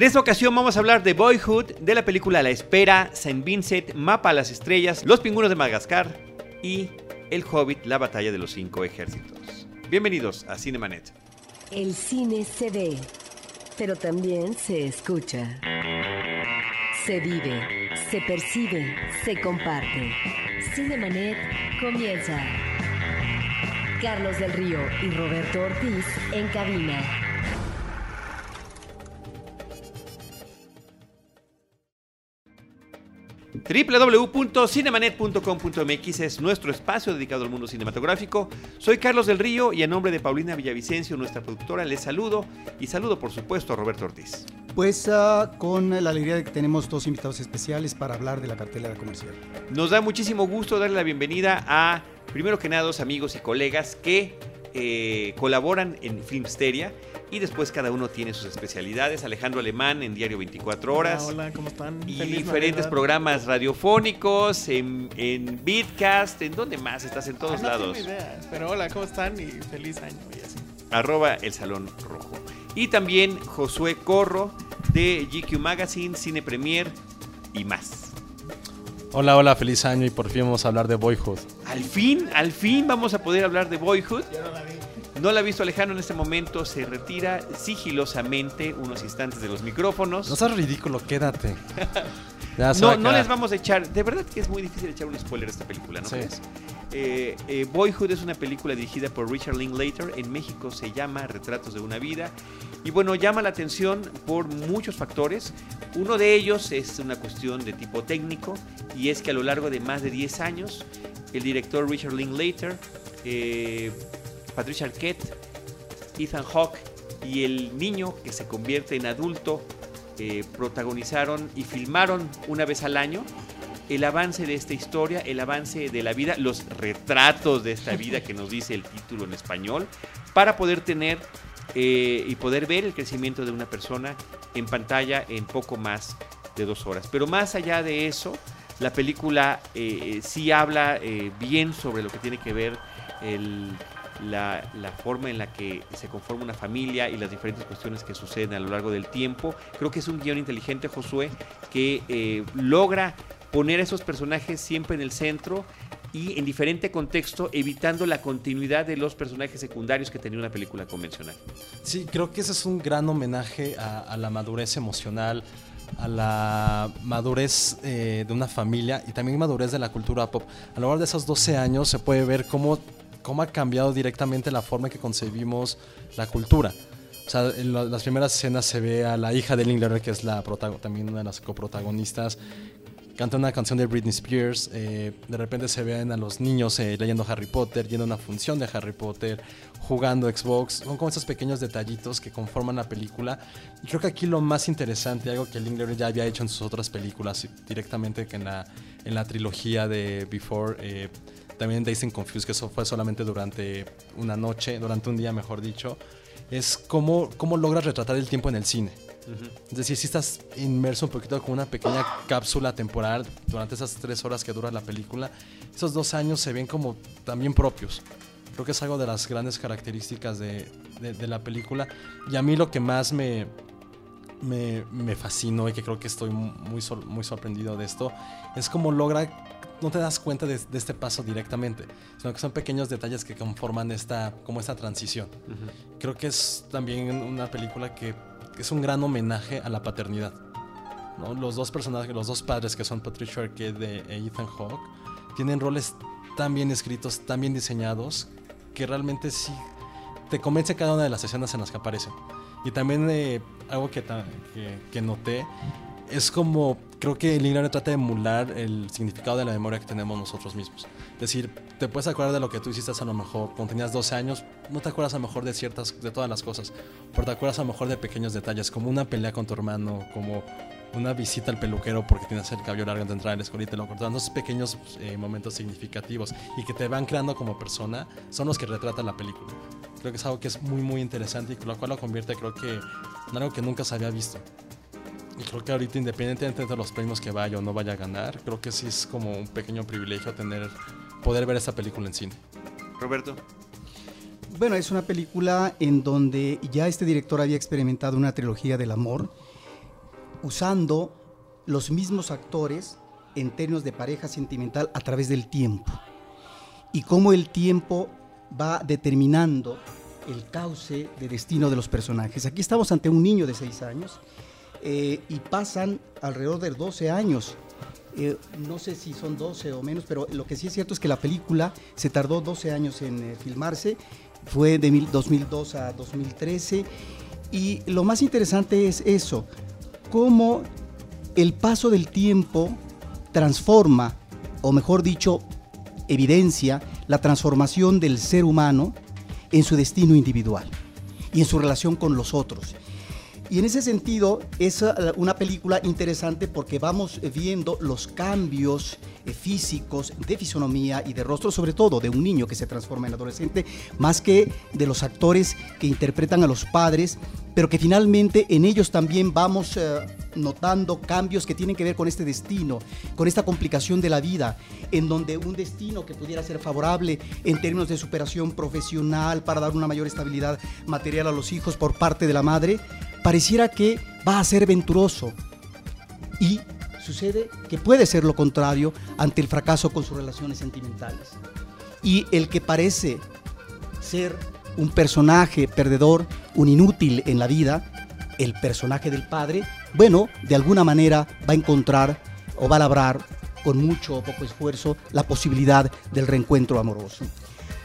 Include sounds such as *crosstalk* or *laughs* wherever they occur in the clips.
En esta ocasión vamos a hablar de Boyhood, de la película La Espera, Saint Vincent, Mapa a las Estrellas, Los Pingüinos de Madagascar y El Hobbit, La Batalla de los Cinco Ejércitos. Bienvenidos a Cinemanet. El cine se ve, pero también se escucha. Se vive, se percibe, se comparte. Cinemanet comienza. Carlos del Río y Roberto Ortiz en cabina. www.cinemanet.com.mx es nuestro espacio dedicado al mundo cinematográfico. Soy Carlos del Río y a nombre de Paulina Villavicencio, nuestra productora, les saludo y saludo por supuesto a Roberto Ortiz. Pues uh, con la alegría de que tenemos dos invitados especiales para hablar de la cartelera comercial. Nos da muchísimo gusto darle la bienvenida a, primero que nada, dos amigos y colegas que eh, colaboran en Filmsteria y después cada uno tiene sus especialidades. Alejandro Alemán en Diario 24 Horas. Hola, hola ¿cómo están? Y Feliz diferentes Navidad. programas radiofónicos, en, en Beatcast, ¿en dónde más? Estás en todos Ah, no lados. tengo idea, pero hola, ¿cómo están? Y feliz año y así. Arroba el Salón Rojo. Y también Josué Corro de GQ Magazine, Cine Premier y más. Hola, hola, feliz año y por fin vamos a hablar de Boyhood. Al fin, al fin vamos a poder hablar de Boyhood. No la ha visto Alejandro en este momento, se retira sigilosamente unos instantes de los micrófonos. No seas ridículo, quédate. *laughs* Ya No, no les vamos a echar. De verdad que es muy difícil echar un spoiler a esta película, ¿no Sí. crees? Eh, eh, Boyhood es una película dirigida por Richard Linklater. En México se llama Retratos de una vida. Y bueno, llama la atención por muchos factores. Uno de ellos es una cuestión de tipo técnico y es que a lo largo de más de 10 años, el director Richard Linklater, eh, Patricia Arquette, Ethan Hawke y el niño que se convierte en adulto eh, protagonizaron y filmaron una vez al año el avance de esta historia, el avance de la vida, los retratos de esta vida que nos dice el título en español, para poder tener eh, y poder ver el crecimiento de una persona en pantalla en poco más de dos horas. Pero más allá de eso, la película eh, sí habla bien sobre lo que tiene que ver el, la, forma en la que se conforma una familia y las diferentes cuestiones que suceden a lo largo del tiempo. Creo que es un guion inteligente, Josué, que eh, logra poner a esos personajes siempre en el centro y en diferente contexto, evitando la continuidad de los personajes secundarios que tenía una película convencional. Sí, creo que ese es un gran homenaje a, a la madurez emocional, a la madurez eh, de una familia y también madurez de la cultura pop. A lo largo de esos 12 años se puede ver cómo, cómo ha cambiado directamente la forma en que concebimos la cultura. O sea, en la- las primeras escenas se ve a la hija de Linklater, que es la también una de las coprotagonistas, canta una canción de Britney Spears, eh, de repente se ven a los niños eh, leyendo Harry Potter, yendo a una función de Harry Potter, jugando Xbox, son como esos pequeños detallitos que conforman la película. Y creo que aquí lo más interesante, algo que Linklater ya había hecho en sus otras películas, directamente que en la, en la trilogía de Before, eh, también Dazed and Confused, que eso fue solamente durante una noche, durante un día mejor dicho, es cómo, cómo logras retratar el tiempo en el cine. Es decir, si estás inmerso un poquito con una pequeña cápsula temporal durante esas tres horas que dura la película, esos dos años se ven como también propios. Creo que es algo de las grandes características de, de- de la película. Y a mí lo que más me, me, me fascinó y que creo que estoy muy, muy sorprendido de esto es cómo logra, no te das cuenta de, de este paso directamente, sino que son pequeños detalles que conforman esta, como esta transición. Creo que es también una película que es un gran homenaje a la paternidad. ¿no? Los dos personajes, los dos padres que son Patricia Arquette e Ethan Hawke, tienen roles tan bien escritos, tan bien diseñados, que realmente sí te convence cada una de las escenas en las que aparecen. Y también eh, algo que, que, que noté es como creo que Linklater trata de emular el significado de la memoria que tenemos nosotros mismos. Es decir, te puedes acordar de lo que tú hiciste a lo mejor cuando tenías 12 años, no te acuerdas a lo mejor de ciertas, de todas las cosas, pero te acuerdas a lo mejor de pequeños detalles, como una pelea con tu hermano, como una visita al peluquero porque tienes el cabello largo antes de entrar a la escuela y te lo cortaron. Esos pequeños eh, momentos significativos y que te van creando como persona son los que retratan la película. Creo que es algo que es muy, muy interesante y con lo cual lo convierte, creo que, en algo que nunca se había visto. Y creo que ahorita, independientemente de los premios que vaya o no vaya a ganar, creo que sí es como un pequeño privilegio tener, poder ver esta película en cine. Roberto. Bueno, es una película en donde ya este director había experimentado una trilogía del amor usando los mismos actores en términos de pareja sentimental a través del tiempo y cómo el tiempo va determinando el cauce de destino de los personajes. Aquí estamos ante un niño de 6 años eh, y pasan alrededor de 12 años. Eh, no sé si son 12 o menos, pero lo que sí es cierto es que la película se tardó 12 años en eh, filmarse, fue de 2002 a 2013 y lo más interesante es eso, cómo el paso del tiempo transforma, o mejor dicho, evidencia la transformación del ser humano en su destino individual y en su relación con los otros. Y en ese sentido es eh, una película interesante porque vamos viendo los cambios eh, físicos de fisonomía y de rostro, sobre todo de un niño que se transforma en adolescente, más que de los actores que interpretan a los padres, pero que finalmente en ellos también vamos eh, notando cambios que tienen que ver con este destino, con esta complicación de la vida, en donde un destino que pudiera ser favorable en términos de superación profesional para dar una mayor estabilidad material a los hijos por parte de la madre, pareciera que va a ser venturoso. Y sucede que puede ser lo contrario ante el fracaso con sus relaciones sentimentales. Y el que parece ser un personaje perdedor, un inútil en la vida, el personaje del padre, bueno, de alguna manera va a encontrar o va a labrar con mucho o poco esfuerzo la posibilidad del reencuentro amoroso.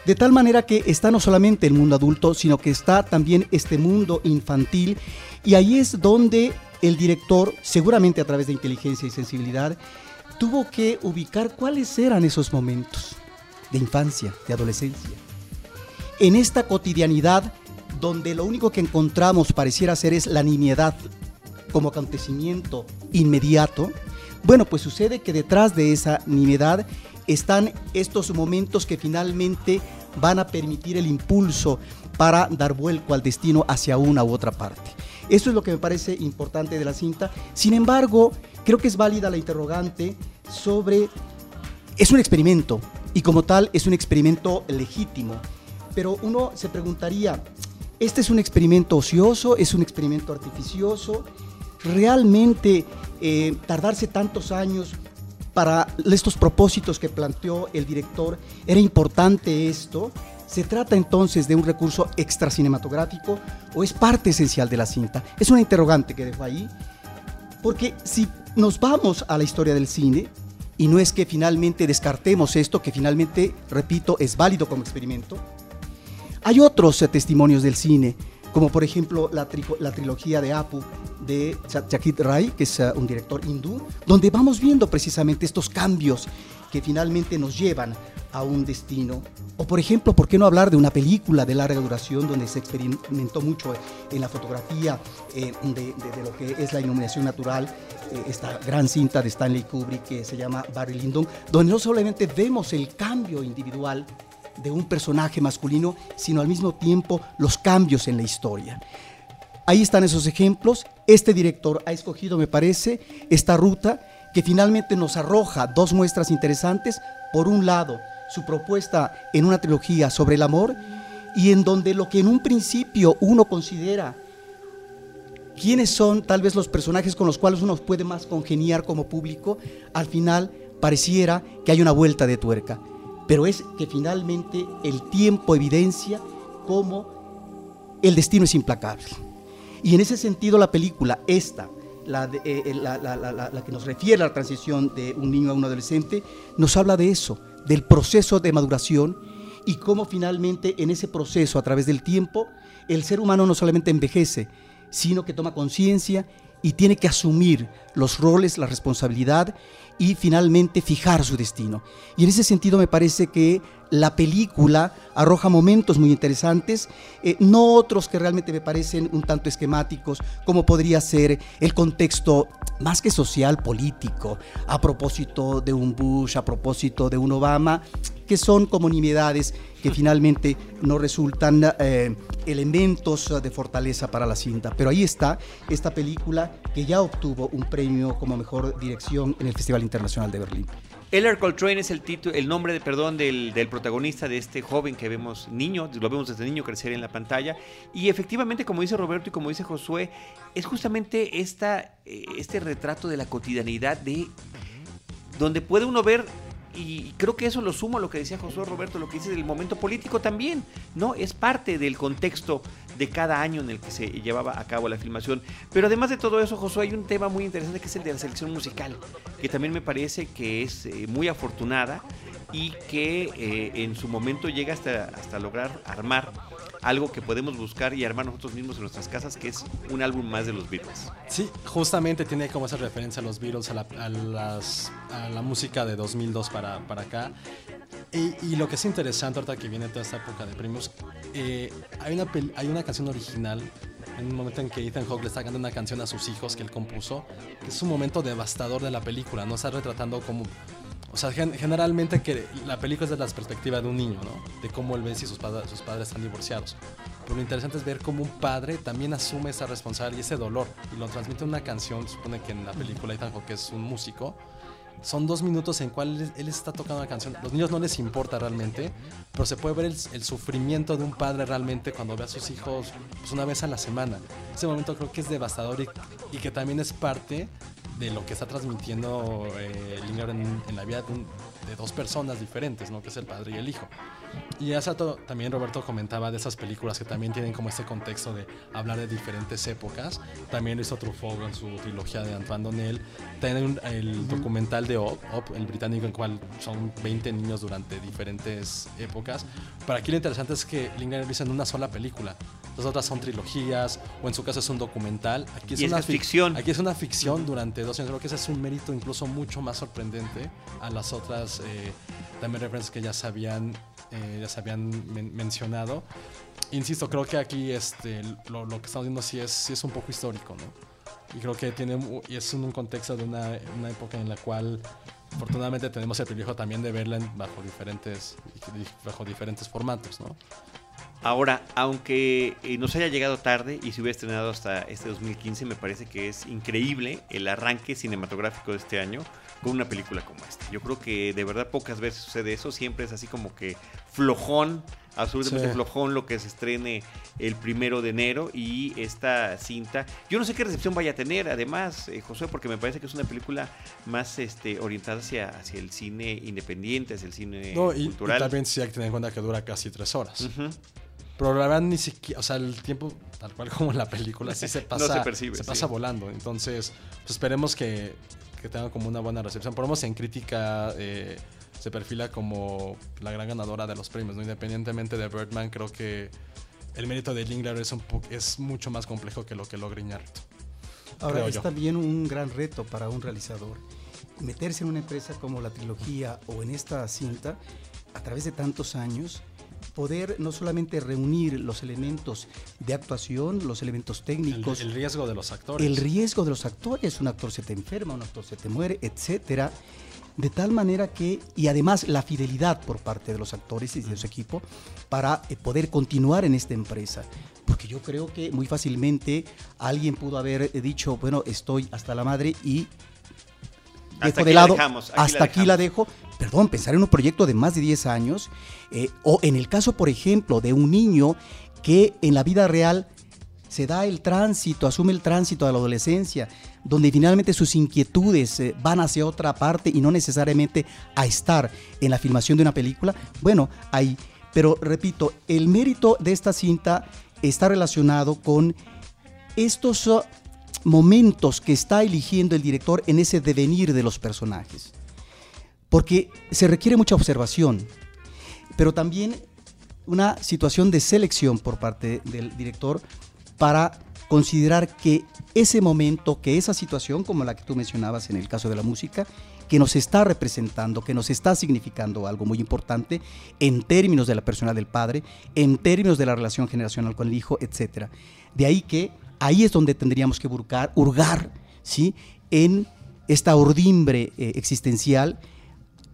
De tal manera que está no solamente el mundo adulto, sino que está también este mundo infantil y ahí es donde el director, seguramente a través de inteligencia y sensibilidad, tuvo que ubicar cuáles eran esos momentos de infancia, de adolescencia. En esta cotidianidad donde lo único que encontramos pareciera ser es la nimiedad como acontecimiento inmediato, bueno, pues sucede que detrás de esa nimiedad están estos momentos que finalmente van a permitir el impulso para dar vuelco al destino hacia una u otra parte. Eso es lo que me parece importante de la cinta. Sin embargo, creo que es válida la interrogante sobre... Es un experimento y como tal es un experimento legítimo, pero uno se preguntaría, ¿este es un experimento ocioso? ¿Es un experimento artificioso? ¿Realmente eh, tardarse tantos años para estos propósitos que planteó el director, ¿era importante esto? ¿Se trata entonces de un recurso extracinematográfico o es parte esencial de la cinta? Es una interrogante que dejo ahí, porque si nos vamos a la historia del cine, y no es que finalmente descartemos esto, que finalmente, repito, es válido como experimento, hay otros testimonios del cine, como por ejemplo la, la trilogía de Apu de Chakit Rai, que es uh, un director hindú, donde vamos viendo precisamente estos cambios que finalmente nos llevan a un destino. O por ejemplo, ¿por qué no hablar de una película de larga duración donde se experimentó mucho en la fotografía eh, de, de, lo que es la iluminación natural? Eh, esta gran cinta de Stanley Kubrick que se llama Barry Lyndon, donde no solamente vemos el cambio individual de un personaje masculino, sino al mismo tiempo los cambios en la historia. Ahí están esos ejemplos. Este director ha escogido, me parece, esta ruta que finalmente nos arroja dos muestras interesantes. Por un lado, su propuesta en una trilogía sobre el amor y en donde lo que en un principio uno considera quiénes son tal vez los personajes con los cuales uno puede más congeniar como público, al final pareciera que hay una vuelta de tuerca. Pero es que finalmente el tiempo evidencia cómo el destino es implacable. Y en ese sentido la película, esta, la, eh, eh, la, la, la, que nos refiere a la transición de un niño a un adolescente, nos habla de eso, del proceso de maduración y cómo finalmente en ese proceso, a través del tiempo, el ser humano no solamente envejece, sino que toma conciencia y tiene que asumir los roles, la responsabilidad y finalmente fijar su destino. Y en ese sentido me parece que la película arroja momentos muy interesantes, eh, no otros que realmente me parecen un tanto esquemáticos, como podría ser el contexto más que social, político, a propósito de un Bush, a propósito de un Obama, que son como nimiedades que finalmente no resultan eh, elementos de fortaleza para la cinta. Pero ahí está esta película que ya obtuvo un premio como mejor dirección en el Festival Internacional de Berlín. Eller Coltrane es el título, el nombre de, perdón, del, protagonista de este joven que vemos niño, lo vemos desde niño crecer en la pantalla. Y efectivamente, como dice Roberto y como dice Josué, es justamente esta, eh, este retrato de la cotidianidad de donde puede uno ver y creo que eso lo sumo a lo que decía Josué Roberto, lo que dice del momento político también, ¿no? Es parte del contexto de cada año en el que se llevaba a cabo la filmación. Pero además de todo eso, Josué, hay un tema muy interesante que es el de la selección musical, que también me parece que es eh, muy afortunada y que eh, en su momento llega hasta, hasta lograr armar algo que podemos buscar y armar nosotros mismos en nuestras casas, que es un álbum más de los Beatles. Sí, justamente tiene como esa referencia a los Beatles, a la, música de 2002 para, para acá. Y, y lo que es interesante ahorita que viene toda esta época de premios, eh, hay, una hay una canción original, en un momento en que Ethan Hawke le está cantando una canción a sus hijos que él compuso, que es un momento devastador de la película, no está retratando como... O sea, gen- generalmente que la película es de la perspectiva de un niño, ¿no? De cómo él ve si sus, padres sus padres están divorciados. Pero lo interesante es ver cómo un padre también asume esa responsabilidad y ese dolor y lo transmite en una canción. Supone que en la película Ethan Hawke es un músico. Son dos minutos en cual él, está tocando una canción. Los niños no les importa realmente, pero se puede ver el, el sufrimiento de un padre realmente cuando ve a sus hijos pues, una vez a la semana. Ese momento creo que es devastador y, y que también es parte de lo que está transmitiendo eh, Lingard en, en la vida de, un- de dos personas diferentes, ¿no? que es el padre y el hijo. Y hace rato también Roberto comentaba de esas películas que también tienen como este contexto de hablar de diferentes épocas. También hizo Truffaut en su trilogía de Antoine Donnell. Tienen el documental de Op, Op, el británico, en el cual son 20 niños durante diferentes épocas. Para aquí lo interesante es que Lingard lo hizo en una sola película. Las otras son trilogías, o en su caso es un documental. Aquí es Y una es ficción. Aquí es una ficción durante dos años. Creo que ese es un mérito incluso mucho más sorprendente a las otras eh, también referencias que ya se habían, eh, ya se habían men- mencionado. Insisto, creo que aquí este, lo, lo que estamos viendo sí es, sí es un poco histórico, ¿no? Y creo que tiene, y es un contexto de una, una época en la cual afortunadamente tenemos el privilegio también de verla bajo diferentes, bajo diferentes formatos, ¿no? Ahora, aunque eh, nos haya llegado tarde y se hubiera estrenado hasta este 2015, me parece que es increíble el arranque cinematográfico de este año con una película como esta. Yo creo que de verdad pocas veces sucede eso, siempre es así como que flojón, absolutamente Sí. flojón lo que se estrene el primero de enero y esta cinta. Yo no sé qué recepción vaya a tener, además, eh, José, porque me parece que es una película más este, orientada hacia, hacia el cine independiente, hacia el cine No, y, y cultural. también sí hay que tener en cuenta que dura casi tres horas. Ujú. Pero la verdad ni siquiera, o sea, el tiempo tal cual *laughs* como en la película sí se *laughs* No pasa, se percibe, sí. pasa volando. Entonces, pues esperemos que, que tenga como una buena recepción. Por lo menos en crítica eh, se perfila como la gran ganadora de los premios, ¿no? Independientemente de Birdman, creo que el mérito de Lingler es, un es mucho más complejo que lo que logra Iñárritu. Ahora, es yo. también un gran reto para un realizador. Meterse en una empresa como la trilogía o en esta cinta, a través de tantos años, poder no solamente reunir los elementos de actuación, los elementos El, técnicos, el riesgo de los actores. el riesgo de los actores, un actor se te enferma, un actor se te muere, etcétera, de tal manera que, y además la fidelidad por parte de los actores y de su equipo para eh, poder continuar en esta empresa. Porque yo creo que muy fácilmente alguien pudo haber eh, dicho, bueno, estoy hasta la madre y Hasta dejo aquí de la lado, dejamos, aquí hasta la aquí la dejo. Perdón, pensar en un proyecto de más de 10 años, eh, o en el caso, por ejemplo, de un niño que en la vida real se da el tránsito, asume el tránsito de la adolescencia, donde finalmente sus inquietudes eh, van hacia otra parte y no necesariamente a estar en la filmación de una película, bueno, ahí. Pero repito, el mérito de esta cinta está relacionado con estos uh, momentos que está eligiendo el director en ese devenir de los personajes. Porque se requiere mucha observación, pero también una situación de selección por parte del director para considerar que ese momento, que esa situación, como la que tú mencionabas en el caso de la música, que nos está representando, que nos está significando algo muy importante en términos de la persona del padre, en términos de la relación generacional con el hijo, etc. De ahí que ahí es donde tendríamos que burcar, hurgar ¿sí? en esta ordimbre eh, existencial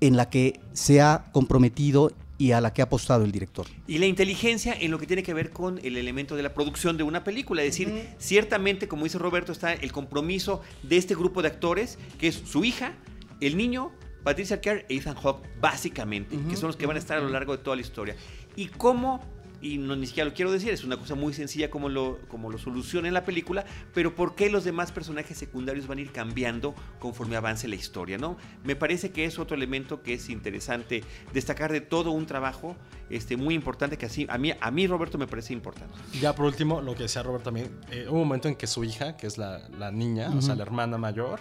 en la que se ha comprometido y a la que ha apostado el director. Y la inteligencia en lo que tiene que ver con el elemento de la producción de una película. Es decir, ciertamente, como dice Roberto, está el compromiso de este grupo de actores, que es su hija, el niño Patricia Arquette e Ethan Hawke, básicamente, que son los que van a estar a lo largo de toda la historia. Y cómo y no ni siquiera lo quiero decir, es una cosa muy sencilla como lo, como lo soluciona en la película, pero por qué los demás personajes secundarios van a ir cambiando conforme avance la historia, ¿no? Me parece que es otro elemento que es interesante destacar de todo un trabajo este, muy importante que así, a mí, a mí Roberto me parece importante. Ya por último, lo que decía Roberto también, eh, hubo un momento en que su hija, que es la, la niña, o sea, la hermana mayor,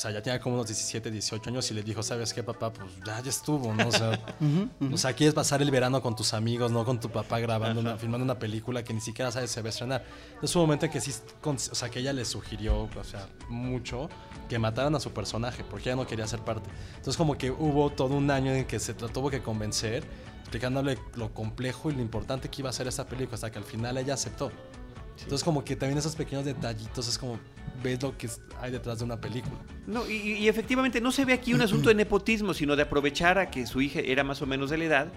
sea, ya tenía como unos 17, 18 años y le dijo, ¿sabes qué, papá? Pues ya, ya estuvo, ¿no? O sea, *laughs* o sea, quieres pasar el verano con tus amigos, no con tu papá grabando, una, filmando una película que ni siquiera sabes si se va a estrenar. Entonces hubo un momento en que sí, con- o sea, que ella le sugirió, o sea, mucho, que mataran a su personaje, porque ella no quería ser parte. Entonces como que hubo todo un año en que se tuvo que convencer, explicándole lo complejo y lo importante que iba a ser esta película, hasta que al final ella aceptó. Entonces como que también esos pequeños detallitos es como ves lo que hay detrás de una película. No, y, y efectivamente no se ve aquí un asunto de nepotismo, sino de aprovechar a que su hija era más o menos de la edad,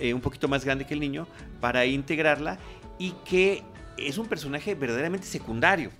eh, un poquito más grande que el niño, para integrarla y que es un personaje verdaderamente secundario.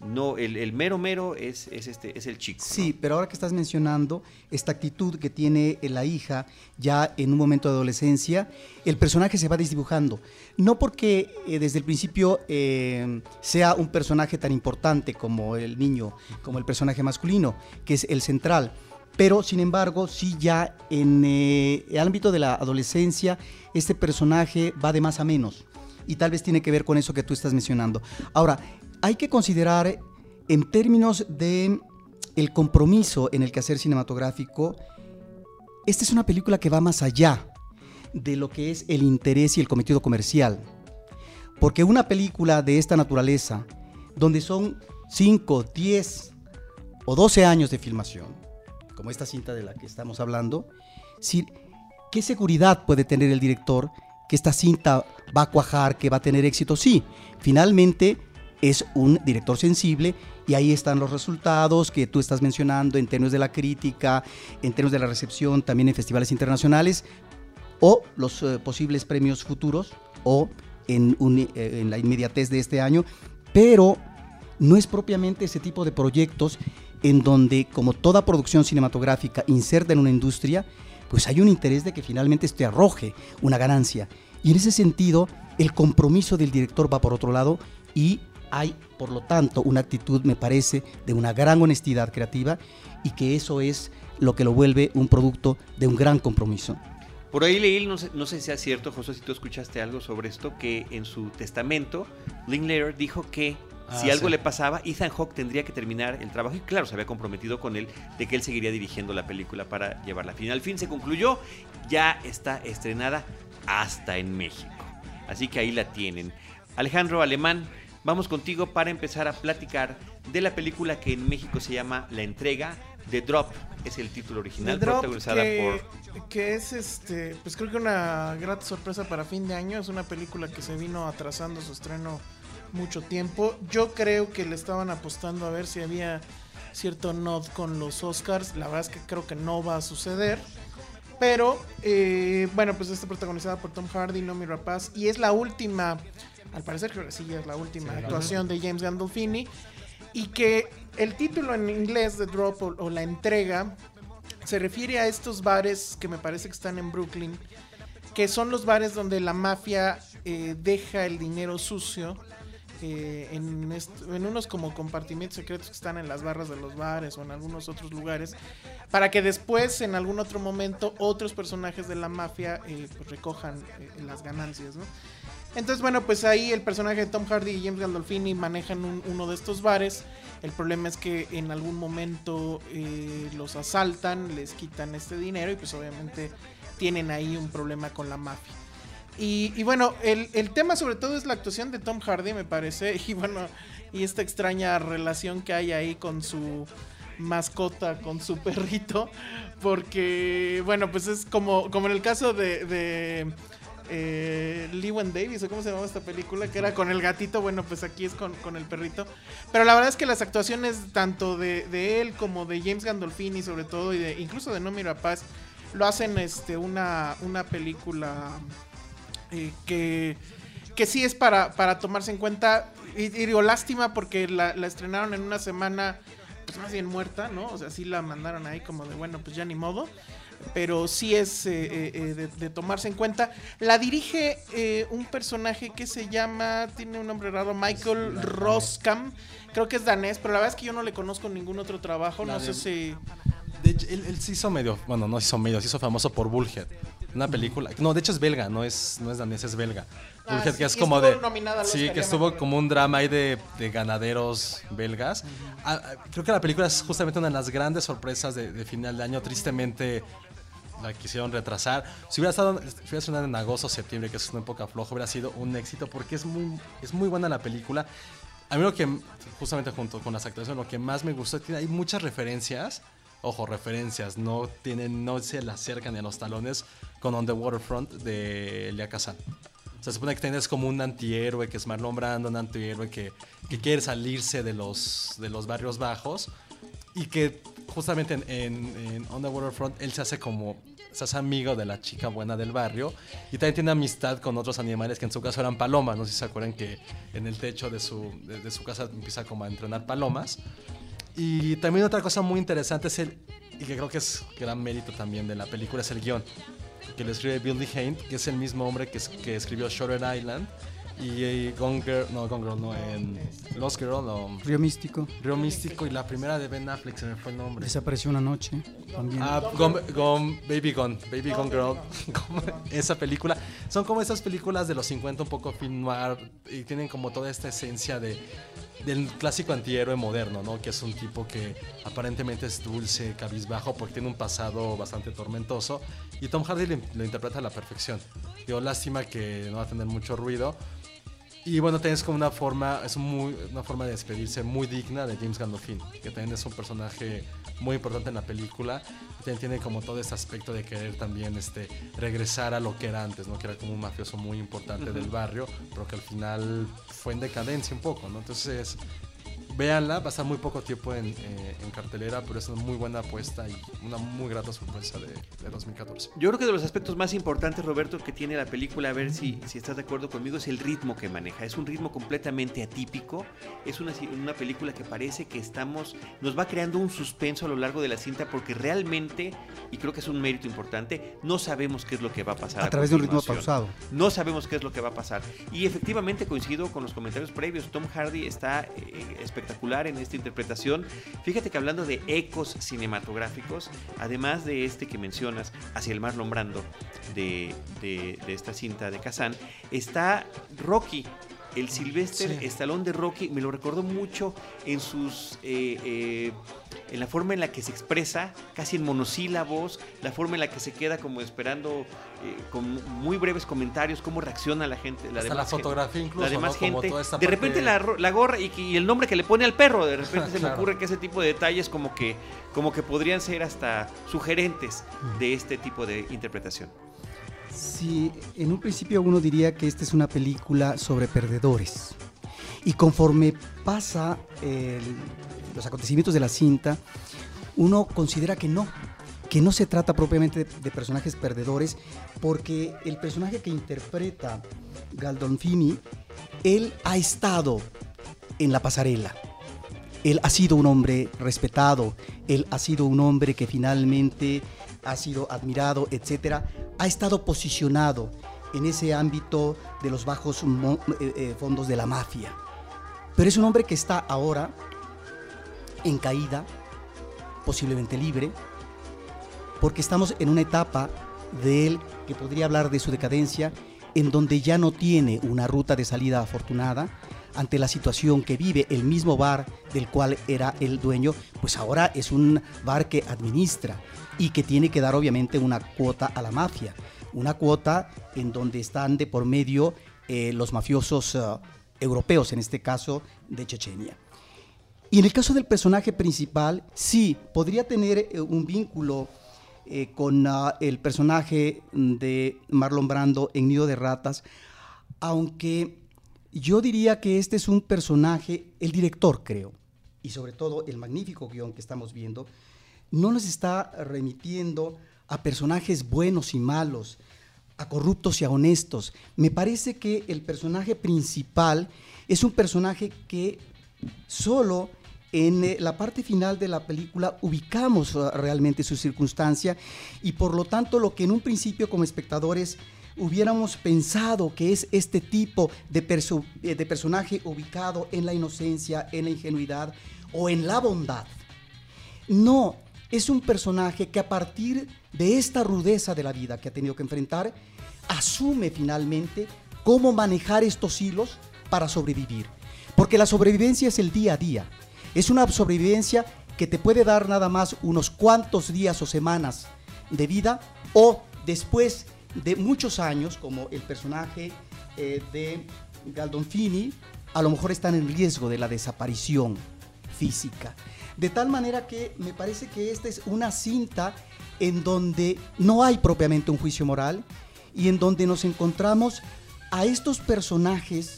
No, el, el mero mero es, es este, es el chico. ¿no? Sí, pero ahora que estás mencionando esta actitud que tiene la hija ya en un momento de adolescencia, el personaje se va desdibujando. No porque eh, desde el principio eh, sea un personaje tan importante como el niño, como el personaje masculino, que es el central, pero sin embargo, sí ya en eh, el ámbito de la adolescencia, este personaje va de más a menos. Y tal vez tiene que ver con eso que tú estás mencionando. Ahora, hay que considerar en términos de el compromiso en el quehacer cinematográfico, esta es una película que va más allá de lo que es el interés y el cometido comercial. Porque una película de esta naturaleza, donde son 5, 10 o 12 años de filmación, como esta cinta de la que estamos hablando, ¿qué seguridad puede tener el director que esta cinta va a cuajar, que va a tener éxito? Sí, finalmente es un director sensible y ahí están los resultados que tú estás mencionando en términos de la crítica, en términos de la recepción, también en festivales internacionales o los eh, posibles premios futuros o eh, en la inmediatez de este año, pero no es propiamente ese tipo de proyectos en donde, como toda producción cinematográfica inserta en una industria, pues hay un interés de que finalmente este arroje una ganancia. Y en ese sentido, el compromiso del director va por otro lado y hay, por lo tanto, una actitud, me parece, de una gran honestidad creativa y que eso es lo que lo vuelve un producto de un gran compromiso. Por ahí leí, no sé, no sé si sea cierto, José, si tú escuchaste algo sobre esto, que en su testamento, Linklater dijo que Ah, si algo le pasaba, Ethan Hawke tendría que terminar el trabajo. Y claro, se había comprometido con él de que él seguiría dirigiendo la película para llevarla a fin. Al fin se concluyó, ya está estrenada hasta en México. Así que ahí la tienen. Alejandro Alemán, vamos contigo para empezar a platicar de la película que en México se llama La Entrega. The Drop es el título original, The protagonizada que, por que es este, pues creo que una grata sorpresa para fin de año. Es una película que se vino atrasando su estreno mucho tiempo. Yo creo que le estaban apostando a ver si había cierto nod con los Oscars. La verdad es que creo que no va a suceder. Pero, eh, bueno, pues está protagonizada por Tom Hardy, Nomi Rapaz. Y es la última, al parecer creo que sí, ya es la última actuación de James Gandolfini. Y que el título en inglés de Drop o, o la entrega se refiere a estos bares que me parece que están en Brooklyn, que son los bares donde la mafia eh, deja el dinero sucio eh, en, unos como compartimientos secretos que están en las barras de los bares o en algunos otros lugares, para que después en algún otro momento otros personajes de la mafia eh, pues, recojan las ganancias, ¿no? Entonces, bueno, pues ahí el personaje de Tom Hardy y James Gandolfini manejan un- uno de estos bares. El problema es que en algún momento eh, los asaltan, les quitan este dinero y pues obviamente tienen ahí un problema con la mafia. Y, bueno, el, el tema sobre todo es la actuación de Tom Hardy, me parece. *laughs* Y bueno, y esta extraña relación que hay ahí con su mascota, con su perrito. Porque, bueno, pues es como, como en el caso de eh, Lewin Davis, o cómo se llamaba esta película, que era con el gatito, bueno, pues aquí es con, el perrito. Pero la verdad es que las actuaciones tanto de, él como de James Gandolfini, sobre todo, y de, incluso de Nomi Rapaz, lo hacen este, una, una película eh, que, que sí es para, para tomarse en cuenta. Y, y digo, lástima porque la, la estrenaron en una semana pues más bien muerta, ¿no? O sea, sí la mandaron ahí como de, bueno, pues ya ni modo. Pero sí es eh, eh, eh, de, de tomarse en cuenta. La dirige eh, un personaje que se llama, tiene un nombre raro, Michael Roskam. Creo que es danés, pero la verdad es que yo no le conozco ningún otro trabajo. La No de- sé si... De hecho, él, él se hizo medio, bueno, no se hizo medio, se hizo famoso por Bullhead. Una película, no, de hecho es belga, no es, no es danés, es belga. Ah, Bullhead, sí, que es como de... Sí, que estuvo como un drama ahí de, de ganaderos belgas. Ah, ah, creo que la película es justamente una de las grandes sorpresas de final de año. Tristemente la quisieron retrasar. Si hubiera estado si hubiera estado en agosto o septiembre, que es una época floja, hubiera sido un éxito porque es muy, es muy buena la película. A mí lo que, justamente junto con las actuaciones, lo que más me gustó es que hay muchas referencias. Ojo, referencias, no tienen, no se le acercan ni a los talones con On the Waterfront de Elia Kazan. Se supone que tienes como un antihéroe que es Marlon Brando, un antihéroe que, que quiere salirse de los, de los barrios bajos y que justamente en, On the Waterfront él se hace como se hace amigo de la chica buena del barrio y también tiene amistad con otros animales que en su caso eran palomas. No sé si se acuerdan que en el techo de su, de, su casa empieza como a entrenar palomas. Y también otra cosa muy interesante es el, y que creo que es gran mérito también de la película, es el guion. Que lo escribe Billy Hain, que es el mismo hombre que, es- que escribió Shutter Island y, Gone Girl, no, Gone Girl, no, en Lost Girl, no, Río Místico. Río Místico y la primera de Ben Affleck, se me fue el nombre. Desapareció una noche también. Ah, Gone, Gone- Baby Gone, Baby Gone Girl, *laughs* esa película. Son como esas películas de los 50 un poco film noir y tienen como toda esta esencia de del clásico antihéroe moderno, ¿no? Que es un tipo que aparentemente es dulce, cabizbajo, porque tiene un pasado bastante tormentoso. Y Tom Hardy lo interpreta a la perfección. Digo, lástima que no va a tener mucho ruido. Y bueno, también es como una forma, es muy, una forma de despedirse muy digna de James Gandolfini, que también es un personaje muy importante en la película. También tiene como todo este aspecto de querer también este, regresar a lo que era antes, ¿no? Que era como un mafioso muy importante del barrio, pero que al final fue en decadencia un poco, ¿no? Entonces, véanla, va a estar muy poco tiempo en, eh, en cartelera, pero es una muy buena apuesta y una muy grata sorpresa de, de 2014. Yo creo que de los aspectos más importantes, Roberto, que tiene la película, a ver si, si estás de acuerdo conmigo, es el ritmo que maneja. Es un ritmo completamente atípico. Es una, una película que parece que estamos, nos va creando un suspenso a lo largo de la cinta porque realmente, y creo que es un mérito importante, no sabemos qué es lo que va a pasar. a través de un ritmo pausado. No sabemos qué es lo que va a pasar. Y efectivamente coincido con los comentarios previos. Tom Hardy está eh, espectacular en esta interpretación. Fíjate que hablando de ecos cinematográficos, además de este que mencionas, hacia el Marlon Brando de, de- de esta cinta de Kazan, está Rocky. El Sylvester Sí. Stallone de Rocky me lo recordó mucho en sus eh, eh, en la forma en la que se expresa, casi en monosílabos, la forma en la que se queda como esperando eh, con muy breves comentarios, cómo reacciona la gente, la Hasta la gente- fotografía incluso, la demás ¿no? Como gente. toda esta De parte- repente la, gorra y, el nombre que le pone al perro, de repente *laughs* se me Claro. ocurre que ese tipo de detalles como que, como que podrían ser hasta sugerentes de este tipo de interpretación. Sí, en un principio uno diría que esta es una película sobre perdedores. Y conforme pasa los acontecimientos de la cinta, uno considera que no, que no se trata propiamente de, personajes perdedores, porque el personaje que interpreta Galdolfini, él ha estado en la pasarela. Él ha sido un hombre respetado, él ha sido un hombre que finalmente ha sido admirado, etcétera, ha estado posicionado en ese ámbito de los bajos eh, eh, fondos de la mafia. Pero es un hombre que está ahora en caída, posiblemente libre, porque estamos en una etapa de él que podría hablar de su decadencia, en donde ya no tiene una ruta de salida afortunada ante la situación que vive el mismo bar del cual era el dueño, pues ahora es un bar que administra y que tiene que dar obviamente una cuota a la mafia, una cuota en donde están de por medio eh, los mafiosos eh, europeos, en este caso de Chechenia. Y en el caso del personaje principal, sí, podría tener eh, un vínculo eh, con ah, el personaje de Marlon Brando en Nido de Ratas, aunque yo diría que este es un personaje, el director creo, y sobre todo el magnífico guion que estamos viendo, no nos está remitiendo a personajes buenos y malos, a corruptos y a honestos. Me parece que el personaje principal es un personaje que solo en eh, la parte final de la película ubicamos uh, realmente su circunstancia y por lo tanto lo que en un principio como espectadores hubiéramos pensado que es este tipo de, eh, de personaje ubicado en la inocencia, en la ingenuidad o en la bondad. No, es un personaje que a partir de esta rudeza de la vida que ha tenido que enfrentar, asume finalmente cómo manejar estos hilos para sobrevivir. Porque la sobrevivencia es el día a día. Es una sobrevivencia que te puede dar nada más unos cuantos días o semanas de vida o después de muchos años, como el personaje eh, de Galdonfini, a lo mejor están en riesgo de la desaparición física. De tal manera que me parece que esta es una cinta en donde no hay propiamente un juicio moral y en donde nos encontramos a estos personajes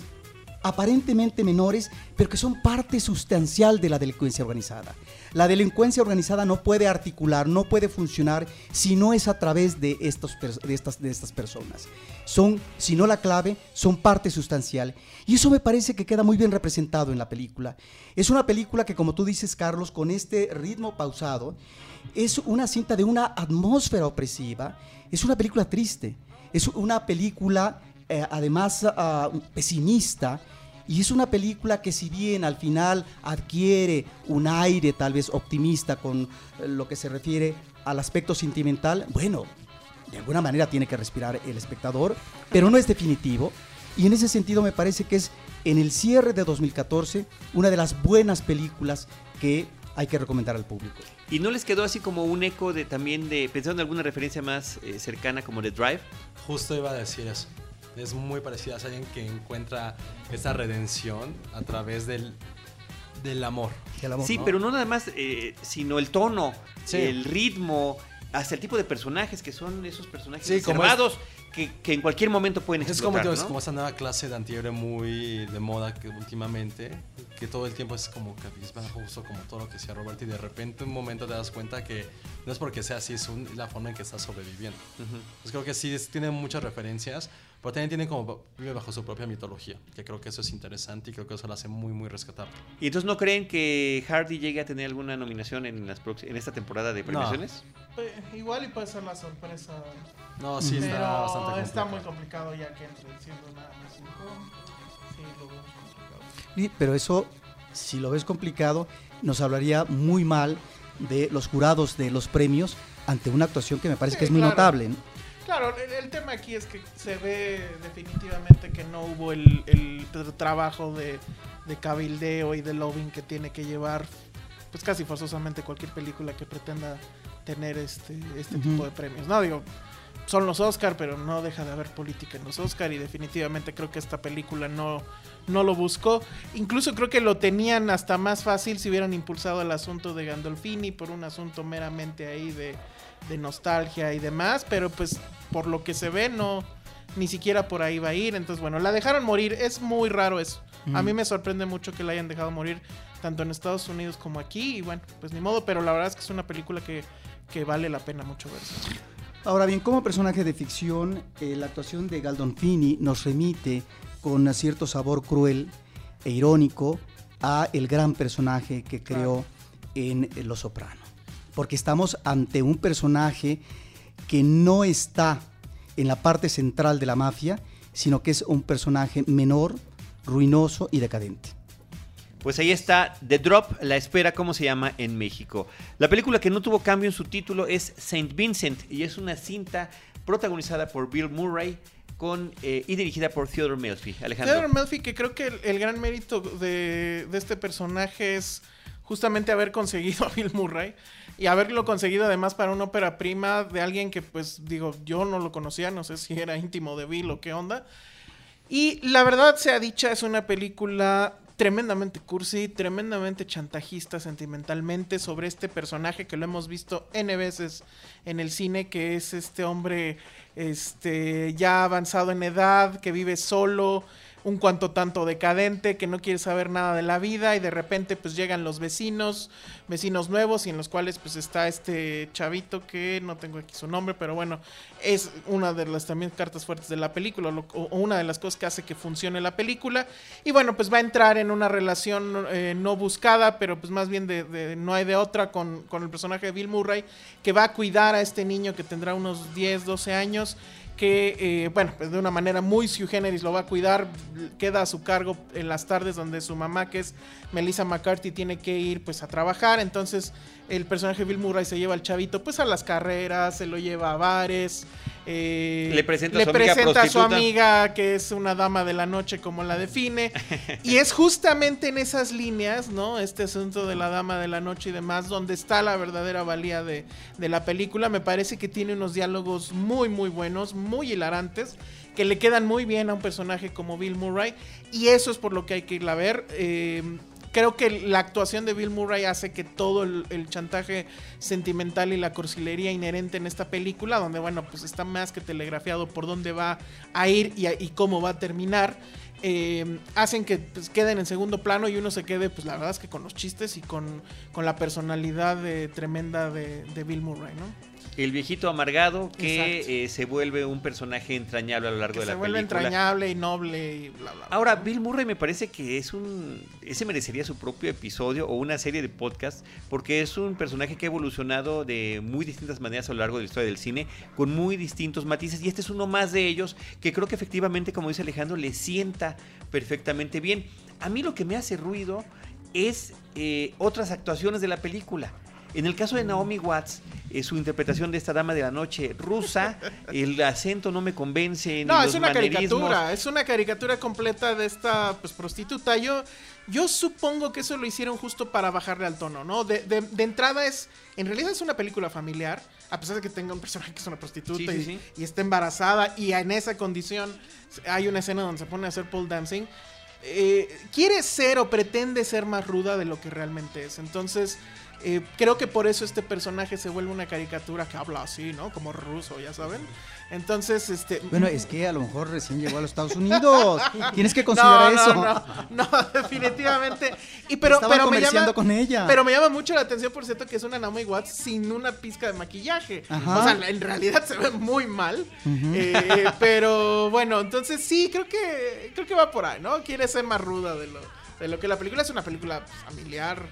aparentemente menores, pero que son parte sustancial de la delincuencia organizada. La delincuencia organizada no puede articular, no puede funcionar si no es a través de, estos, de, estas, de estas personas. Son, si no la clave, son parte sustancial. Y eso me parece que queda muy bien representado en la película. Es una película que, como tú dices, Carlos, con este ritmo pausado, es una cinta de una atmósfera opresiva, es una película triste, es una película eh, además ah, pesimista y es una película que si bien al final adquiere un aire tal vez optimista con eh, lo que se refiere al aspecto sentimental, bueno, de alguna manera tiene que respirar el espectador, pero no es definitivo. Y en ese sentido me parece que es en el cierre de 2014 una de las buenas películas que hay que recomendar al público. ¿Y no les quedó así como un eco de también de, pensando en alguna referencia más eh, cercana como de Drive? Justo iba a decir eso. Es muy parecida a alguien que encuentra esa redención a través del, del amor. El amor, Sí, ¿no? pero no nada más, eh, sino el tono, Sí. el ritmo, hasta el tipo de personajes que son esos personajes Sí, que, que en cualquier momento pueden Es como, explotar, es ¿no? como esa nueva clase de antihéroe muy de moda que últimamente, que todo el tiempo es como cabizbajo, justo como todo lo que sea Robert, y de repente un momento te das cuenta que no es porque sea así, es un- la forma en que estás sobreviviendo. Ujú. Pues creo que sí, es- tiene muchas referencias, pero también tiene como vive bajo su propia mitología, que creo que eso es interesante y creo que eso lo hace muy, muy rescatable. ¿Y entonces no creen que Hardy llegue a tener alguna nominación en, las en esta temporada de No. premiaciones? Eh, igual y puede ser la sorpresa. No, sí, pero está bastante complicado. está muy complicado ya que entre siendo nada más cinco. Sí, lo veo complicado. Sí, pero eso, si lo ves complicado, nos hablaría muy mal de los jurados de los premios ante una actuación que me parece Sí, que es muy claro. notable. ¿no? Claro, el, el tema aquí es que se ve definitivamente que no hubo el, el tr- trabajo de, de cabildeo y de lobbying que tiene que llevar, pues casi forzosamente cualquier película que pretenda tener este, este tipo de premios. No, digo, son los Oscar, pero no deja de haber política en los Oscar y definitivamente creo que esta película no, no lo buscó. Incluso creo que lo tenían hasta más fácil si hubieran impulsado el asunto de Gandolfini por un asunto meramente ahí de, de nostalgia y demás, pero pues por lo que se ve no ni siquiera por ahí va a ir, entonces bueno, la dejaron morir, es muy raro eso. A mí me sorprende mucho que la hayan dejado morir tanto en Estados Unidos como aquí y bueno, pues ni modo, pero la verdad es que es una película que, que vale la pena mucho verse. Ahora bien, como personaje de ficción, eh, la actuación de Galdonfini nos remite con cierto sabor cruel e irónico a el gran personaje que creó en eh, Los Soprano. Porque estamos ante un personaje que no está en la parte central de la mafia, sino que es un personaje menor, ruinoso y decadente. Pues ahí está The Drop, la espera, ¿cómo se llama en México? La película que no tuvo cambio en su título es Saint Vincent y es una cinta protagonizada por Bill Murray con, eh, y dirigida por Theodore Melfi. Alejandro. Theodore Melfi, que creo que el, el gran mérito de, de este personaje es justamente haber conseguido a Bill Murray y haberlo conseguido además para una ópera prima de alguien que pues digo, yo no lo conocía, no sé si era íntimo de Bill o qué onda. Y la verdad sea dicha, es una película tremendamente cursi, tremendamente chantajista sentimentalmente sobre este personaje que lo hemos visto N veces en el cine, que es este hombre este, ya avanzado en edad, que vive solo, un cuanto tanto decadente, que no quiere saber nada de la vida y de repente pues llegan los vecinos, vecinos nuevos y en los cuales pues está este chavito que no tengo aquí su nombre, pero bueno, es una de las también cartas fuertes de la película lo- o, una de las cosas que hace que funcione la película. Y bueno pues va a entrar en una relación eh, no buscada, pero pues más bien de, de- no hay de otra con, con el personaje de Bill Murray que va a cuidar a este niño que tendrá unos 10, 12 años que, eh, bueno, pues de una manera muy sui generis lo va a cuidar, queda a su cargo en las tardes donde su mamá, que es Melissa McCarthy, tiene que ir pues a trabajar, entonces el personaje de Bill Murray se lleva al chavito pues a las carreras, se lo lleva a bares, eh, Le presenta a su amiga presenta a su prostituta. amiga que es una dama de la noche como la define, *laughs* y es justamente en esas líneas, ¿no? Este asunto de la dama de la noche y demás, donde está la verdadera valía de, de la película. Me parece que tiene unos diálogos muy, muy buenos, muy hilarantes, que le quedan muy bien a un personaje como Bill Murray. Y eso es por lo que hay que irla a ver. Eh, creo que la actuación de Bill Murray hace que todo el, chantaje sentimental y la cursilería inherente en esta película, donde, bueno, pues está más que telegrafiado por dónde va a ir y, y cómo va a terminar eh, hacen que pues, queden en segundo plano y uno se quede, pues la verdad es que con los chistes y con, con la personalidad de- tremenda de Bill Murray, ¿no? El viejito amargado que eh, se vuelve un personaje entrañable a lo largo Que de se la vuelve película. entrañable y noble y bla, bla, bla. Ahora, Bill Murray me parece que es un. Ese merecería su propio episodio o una serie de podcast, porque es un personaje que ha evolucionado de muy distintas maneras a lo largo de la historia del cine, con muy distintos matices, y este es uno más de ellos que creo que efectivamente, como dice Alejandro, le sienta perfectamente bien. A mí lo que me hace ruido es eh, otras actuaciones de la película. En el caso de Naomi Watts, eh, su interpretación de esta dama de la noche rusa, *laughs* el acento no me convence. ni No, es los una manerismos. caricatura, es una caricatura completa de esta pues, prostituta. Yo, yo supongo que eso lo hicieron justo para bajarle al tono, ¿no? De, de- de entrada es, en realidad es una película familiar, a pesar de que tenga un personaje que es una prostituta Sí, sí, y, sí. y está embarazada y en esa condición hay una escena donde se pone a hacer pole dancing. Eh, quiere ser o pretende ser más ruda de lo que realmente es. Entonces, eh, creo que por eso este personaje se vuelve una caricatura que habla así, ¿no? Como ruso, ya saben. Entonces, este. Bueno, es que a lo mejor recién llegó a los Estados Unidos. *laughs* Tienes que considerar no, eso. No, no, no, *laughs* definitivamente. Y pero, Estaba pero me llama, con ella. Pero me llama mucho la atención, por cierto, que es una Naomi Watts sin una pizca de maquillaje. Ajá. O sea, en realidad se ve muy mal. Eh, pero bueno, entonces sí, creo que creo que va por ahí, ¿no? Quiere ser más ruda de lo, de lo que la película es una película familiar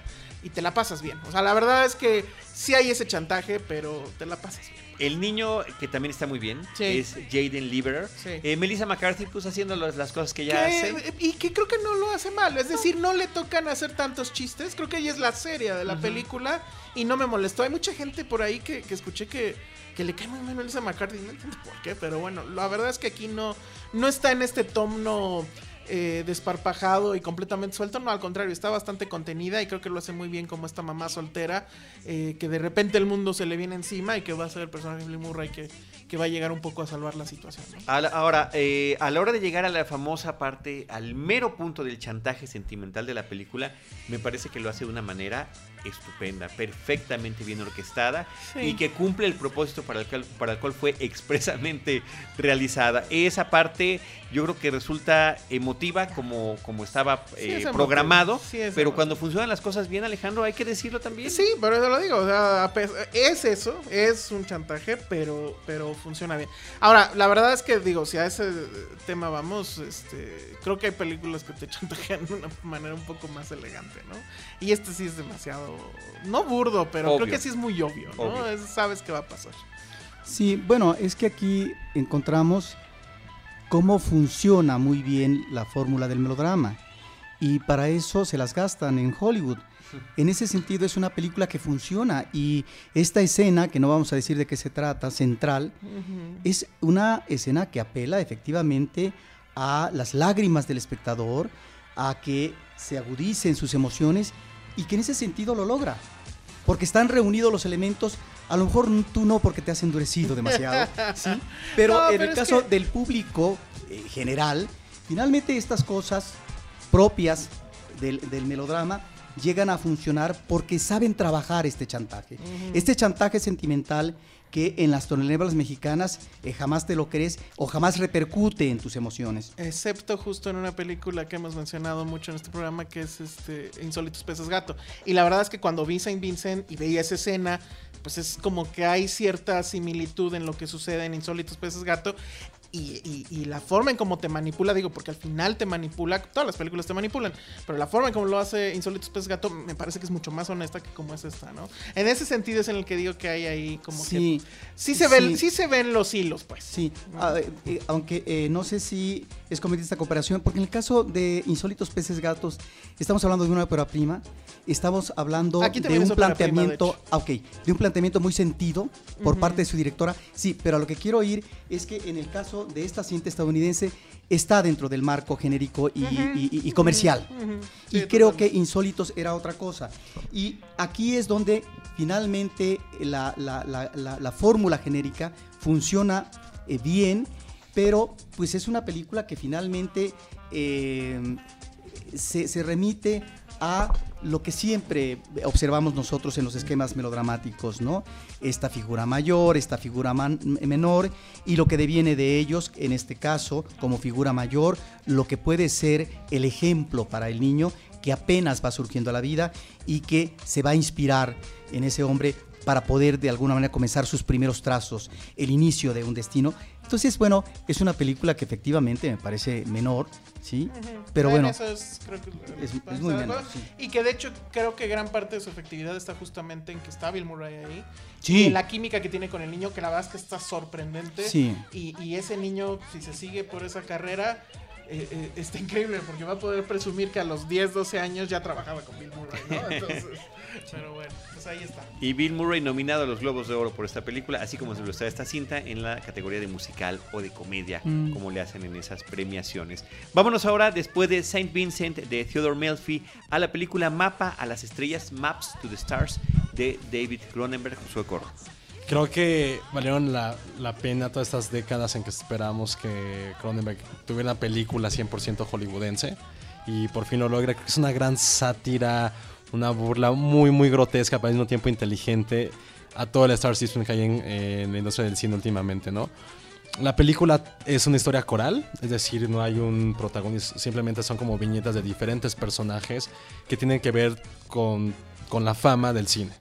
y te la pasas bien. O sea, la verdad es que sí hay ese chantaje, pero te la pasas bien. El niño, que también está muy bien, Sí. es Jaden Lieber. Sí. Eh, Melissa McCarthy, pues haciendo las, las cosas que ella Que- hace. y que creo que no lo hace mal. Es decir, no le tocan hacer tantos chistes. Creo que ella es la seria de la película y no me molestó. Hay mucha gente por ahí que, que escuché que, que le cae muy mal Melissa McCarthy. No entiendo por qué, pero bueno, la verdad es que aquí no, no está en este tono eh, desparpajado y completamente suelto. No, al contrario, está bastante contenida y creo que lo hace muy bien como esta mamá soltera eh, que de repente el mundo se le viene encima y que va a ser el personaje de Bill Murray que, que va a llegar un poco a salvar la situación. ahora, eh, a la hora de llegar a la famosa parte, al mero punto del chantaje sentimental de la película, me parece que lo hace de una manera estupenda, perfectamente bien orquestada Sí. y que cumple el propósito para el, cual, para el cual fue *laughs* expresamente realizada. Esa parte yo creo que resulta emotiva como, como estaba Sí, eh, es programado, Sí, es pero cuando funcionan las cosas bien, Alejandro, hay que decirlo también. Sí, pero eso lo digo. O sea, es eso, es un chantaje, pero, pero funciona bien. Ahora, la verdad es que digo, si a ese tema vamos, este, creo que hay películas que te *laughs* chantajean de una manera un poco más elegante, ¿no? Y este sí es demasiado, no burdo, pero Obvio. creo que sí es muy obvio, ¿no? Obvio. Es- sabes qué va a pasar. Sí, bueno, es que aquí encontramos cómo funciona muy bien la fórmula del melodrama. Y para eso se las gastan en Hollywood. *laughs* En ese sentido es una película que funciona y esta escena, que no vamos a decir de qué se trata, central, es una escena que apela efectivamente a las lágrimas del espectador, a que se agudicen sus emociones y que en ese sentido lo logra. Porque están reunidos los elementos, a lo mejor tú no porque te has endurecido demasiado, *laughs* ¿sí? pero No, en pero el caso que- del público eh, general, finalmente estas cosas propias del, del melodrama llegan a funcionar porque saben trabajar este chantaje. Este chantaje sentimental que en las telenovelas mexicanas eh, jamás te lo crees o jamás repercute en tus emociones. Excepto justo en una película que hemos mencionado mucho en este programa que es este Insólitos Peces Gato. Y la verdad es que cuando vi Saint Vincent y veía esa escena, pues es como que hay cierta similitud en lo que sucede en Insólitos Peces Gato. Y, y- y la forma en cómo te manipula, digo, porque al final te manipula, todas las películas te manipulan, pero la forma en cómo lo hace Insólitos Peces Gato me parece que es mucho más honesta que como es esta, ¿no? En ese sentido es en el que digo que hay ahí como Sí, que... Sí se, ven, sí. sí se ven los hilos, pues. Sí, ah, eh, eh, aunque eh, no sé si es conveniente esta comparación, porque en el caso de Insólitos Peces Gatos, estamos hablando de una ópera prima, estamos hablando de un ópera prima, de planteamiento, ah, ok, de un planteamiento muy sentido por parte de su directora, sí, pero a lo que quiero ir es que en el caso de esta cinta estadounidense está dentro del marco genérico y, y- y- y comercial. Y Sí, creo totalmente. que Insólitos era otra cosa. Y aquí es donde finalmente la, la- la- la- la fórmula genérica funciona eh, bien, pero pues es una película que finalmente eh, se, se remite a lo que siempre observamos nosotros en los esquemas melodramáticos, ¿no? Esta figura mayor, esta figura menor y lo que deviene de ellos, en este caso, como figura mayor, lo que puede ser el ejemplo para el niño que apenas va surgiendo a la vida y que se va a inspirar en ese hombre para poder de alguna manera comenzar sus primeros trazos, el inicio de un destino. Entonces, bueno, es una película que efectivamente me parece menor, ¿sí? Pero En bueno, eso es, creo que es- bastante es muy menor, sí. Y que de hecho creo que gran parte de su efectividad está justamente en que está Bill Murray ahí. Sí. Y la química que tiene con el niño, que la verdad es que está sorprendente. Sí. Y, y ese niño, si se sigue por esa carrera, eh, eh, está increíble porque va a poder presumir que a los 10, 12 años ya trabajaba con Bill Murray, ¿no? *laughs* Entonces, pero bueno, pues ahí está. Y Bill Murray nominado a los Globos de Oro por esta película, así como se lo está esta cinta en la categoría de musical o de comedia, Mm. como le hacen en esas premiaciones. Vámonos ahora, después de Saint Vincent de Theodore Melfi, a la película Mapa a las Estrellas, Maps to the Stars, de David Cronenberg, Josué Corro. Creo que valieron la, la pena todas estas décadas en que esperamos que Cronenberg tuviera una película 100% hollywoodense y por fin lo logra. Creo que es una gran sátira, una burla muy, muy grotesca, pero al mismo tiempo inteligente a todo el Star System que hay en, en la industria del cine últimamente, ¿no? La película es una historia coral, es decir, no hay un protagonista, simplemente son como viñetas de diferentes personajes que tienen que ver con, con la fama del cine.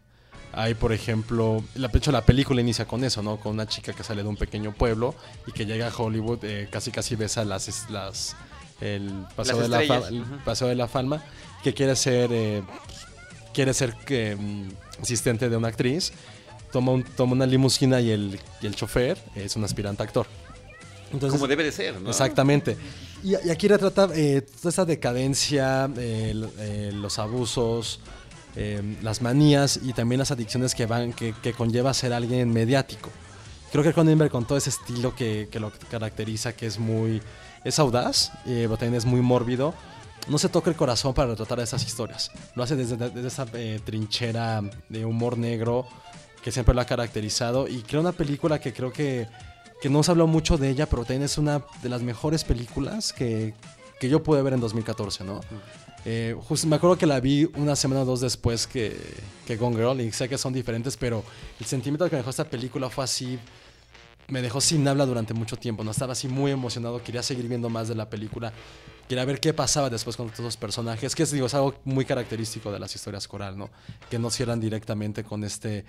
Hay, por ejemplo, la, de hecho, la película inicia con eso, ¿no? Con una chica que sale de un pequeño pueblo y que llega a Hollywood, eh, casi casi besa las, las el paseo, de la, estrellas, fa- el paseo de la fama, que quiere ser, eh, quiere ser mm, asistente de una actriz, toma, un- toma una limusina y el, y el chofer es un aspirante actor. Entonces, Como debe de ser, ¿no? Exactamente. Y, y aquí retrata eh, toda esa decadencia, eh, eh, los abusos, eh, las manías y también las adicciones que van que, que conlleva ser alguien mediático. Creo que Cronenberg con todo ese estilo que, que lo caracteriza, que es muy es audaz, eh, pero también es muy mórbido. No se toca el corazón para retratar esas historias. Lo hace desde, desde esa eh, trinchera de humor negro que siempre lo ha caracterizado. Y crea una película que creo que, que no se habló mucho de ella, pero también es una de las mejores películas que, que yo pude ver en 2014, ¿no? Eh, justo me acuerdo que la vi una semana o dos después que, que Gone Girl y sé que son diferentes, pero el sentimiento que me dejó esta película fue así, me dejó sin habla durante mucho tiempo, no estaba así muy emocionado, quería seguir viendo más de la película, quería ver qué pasaba después con todos los personajes, que es, digo, algo muy característico de las historias coral, ¿no? Que no cierran directamente con este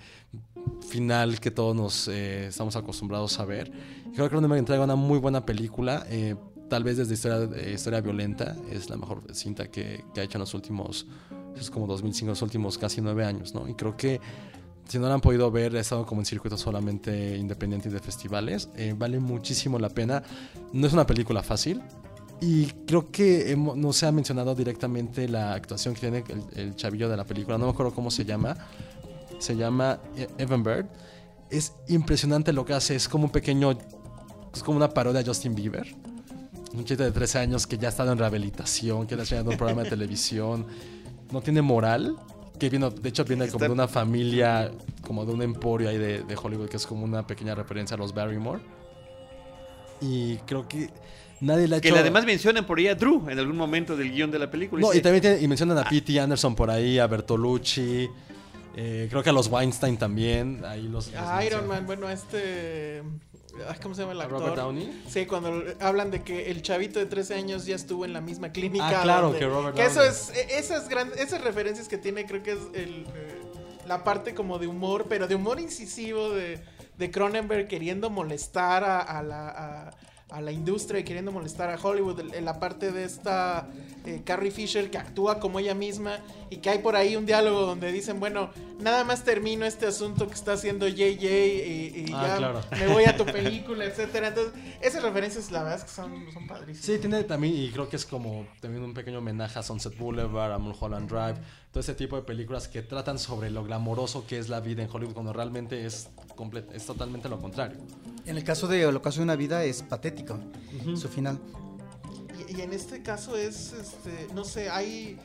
final que todos nos eh, estamos acostumbrados a ver. Creo que Cronenberg entrega una muy buena película, eh, tal vez desde historia, eh, historia violenta, es la mejor cinta que, que ha hecho en los últimos, es como 2005, los últimos casi nueve años, ¿no? Y creo que si no la han podido ver, ha estado como en circuitos solamente independientes de festivales. eh, vale muchísimo la pena. No es una película fácil. Y creo que no se ha mencionado directamente la actuación que tiene el, el chavillo de la película. No me acuerdo cómo se llama. Se llama E- Evan Bird. Es impresionante lo que hace. Es como un pequeño. Es como una parodia de Justin Bieber. Un chico de 13 años que ya ha estado en rehabilitación, que está en un programa de *laughs* televisión. No tiene moral. Que vino, de hecho, viene como de una familia, como de un emporio ahí de, de Hollywood, que es como una pequeña referencia a los Barrymore. Y creo que nadie le ha Que hecho... además mencionan por ahí a Drew en algún momento del guion de la película. No, y también tiene- y mencionan a Ah. P.T. Anderson por ahí, a Bertolucci, eh, creo que a los Weinstein también. Ahí los, los A Iron mencionan. Man, bueno, este. Ay, ¿Cómo se llama el ¿A actor? Robert Downey? Sí, cuando hablan de que el chavito de 13 años ya estuvo en la misma clínica. Ah, claro, donde- que Robert eso Downey. es, e- esas grandes, esas referencias que tiene, creo que es el, eh, la parte como de humor, pero de humor incisivo de, de Cronenberg queriendo molestar a, a la. a- a la industria y queriendo molestar a Hollywood en la parte de esta eh, Carrie Fisher que actúa como ella misma y que hay por ahí un diálogo donde dicen bueno nada más termino este asunto que está haciendo JJ y, y Ah, ya claro. me voy a tu *laughs* película etcétera entonces esas referencias la verdad es que son, son padrísimas Sí, tiene también, y creo que es como también un pequeño homenaje a Sunset Boulevard, a Mulholland Drive, todo ese tipo de películas que tratan sobre lo glamoroso que es la vida en Hollywood cuando realmente es, es totalmente lo contrario. En el caso de El ocaso de una vida es patético, su final. Y, y en este caso es, este, no sé, hay,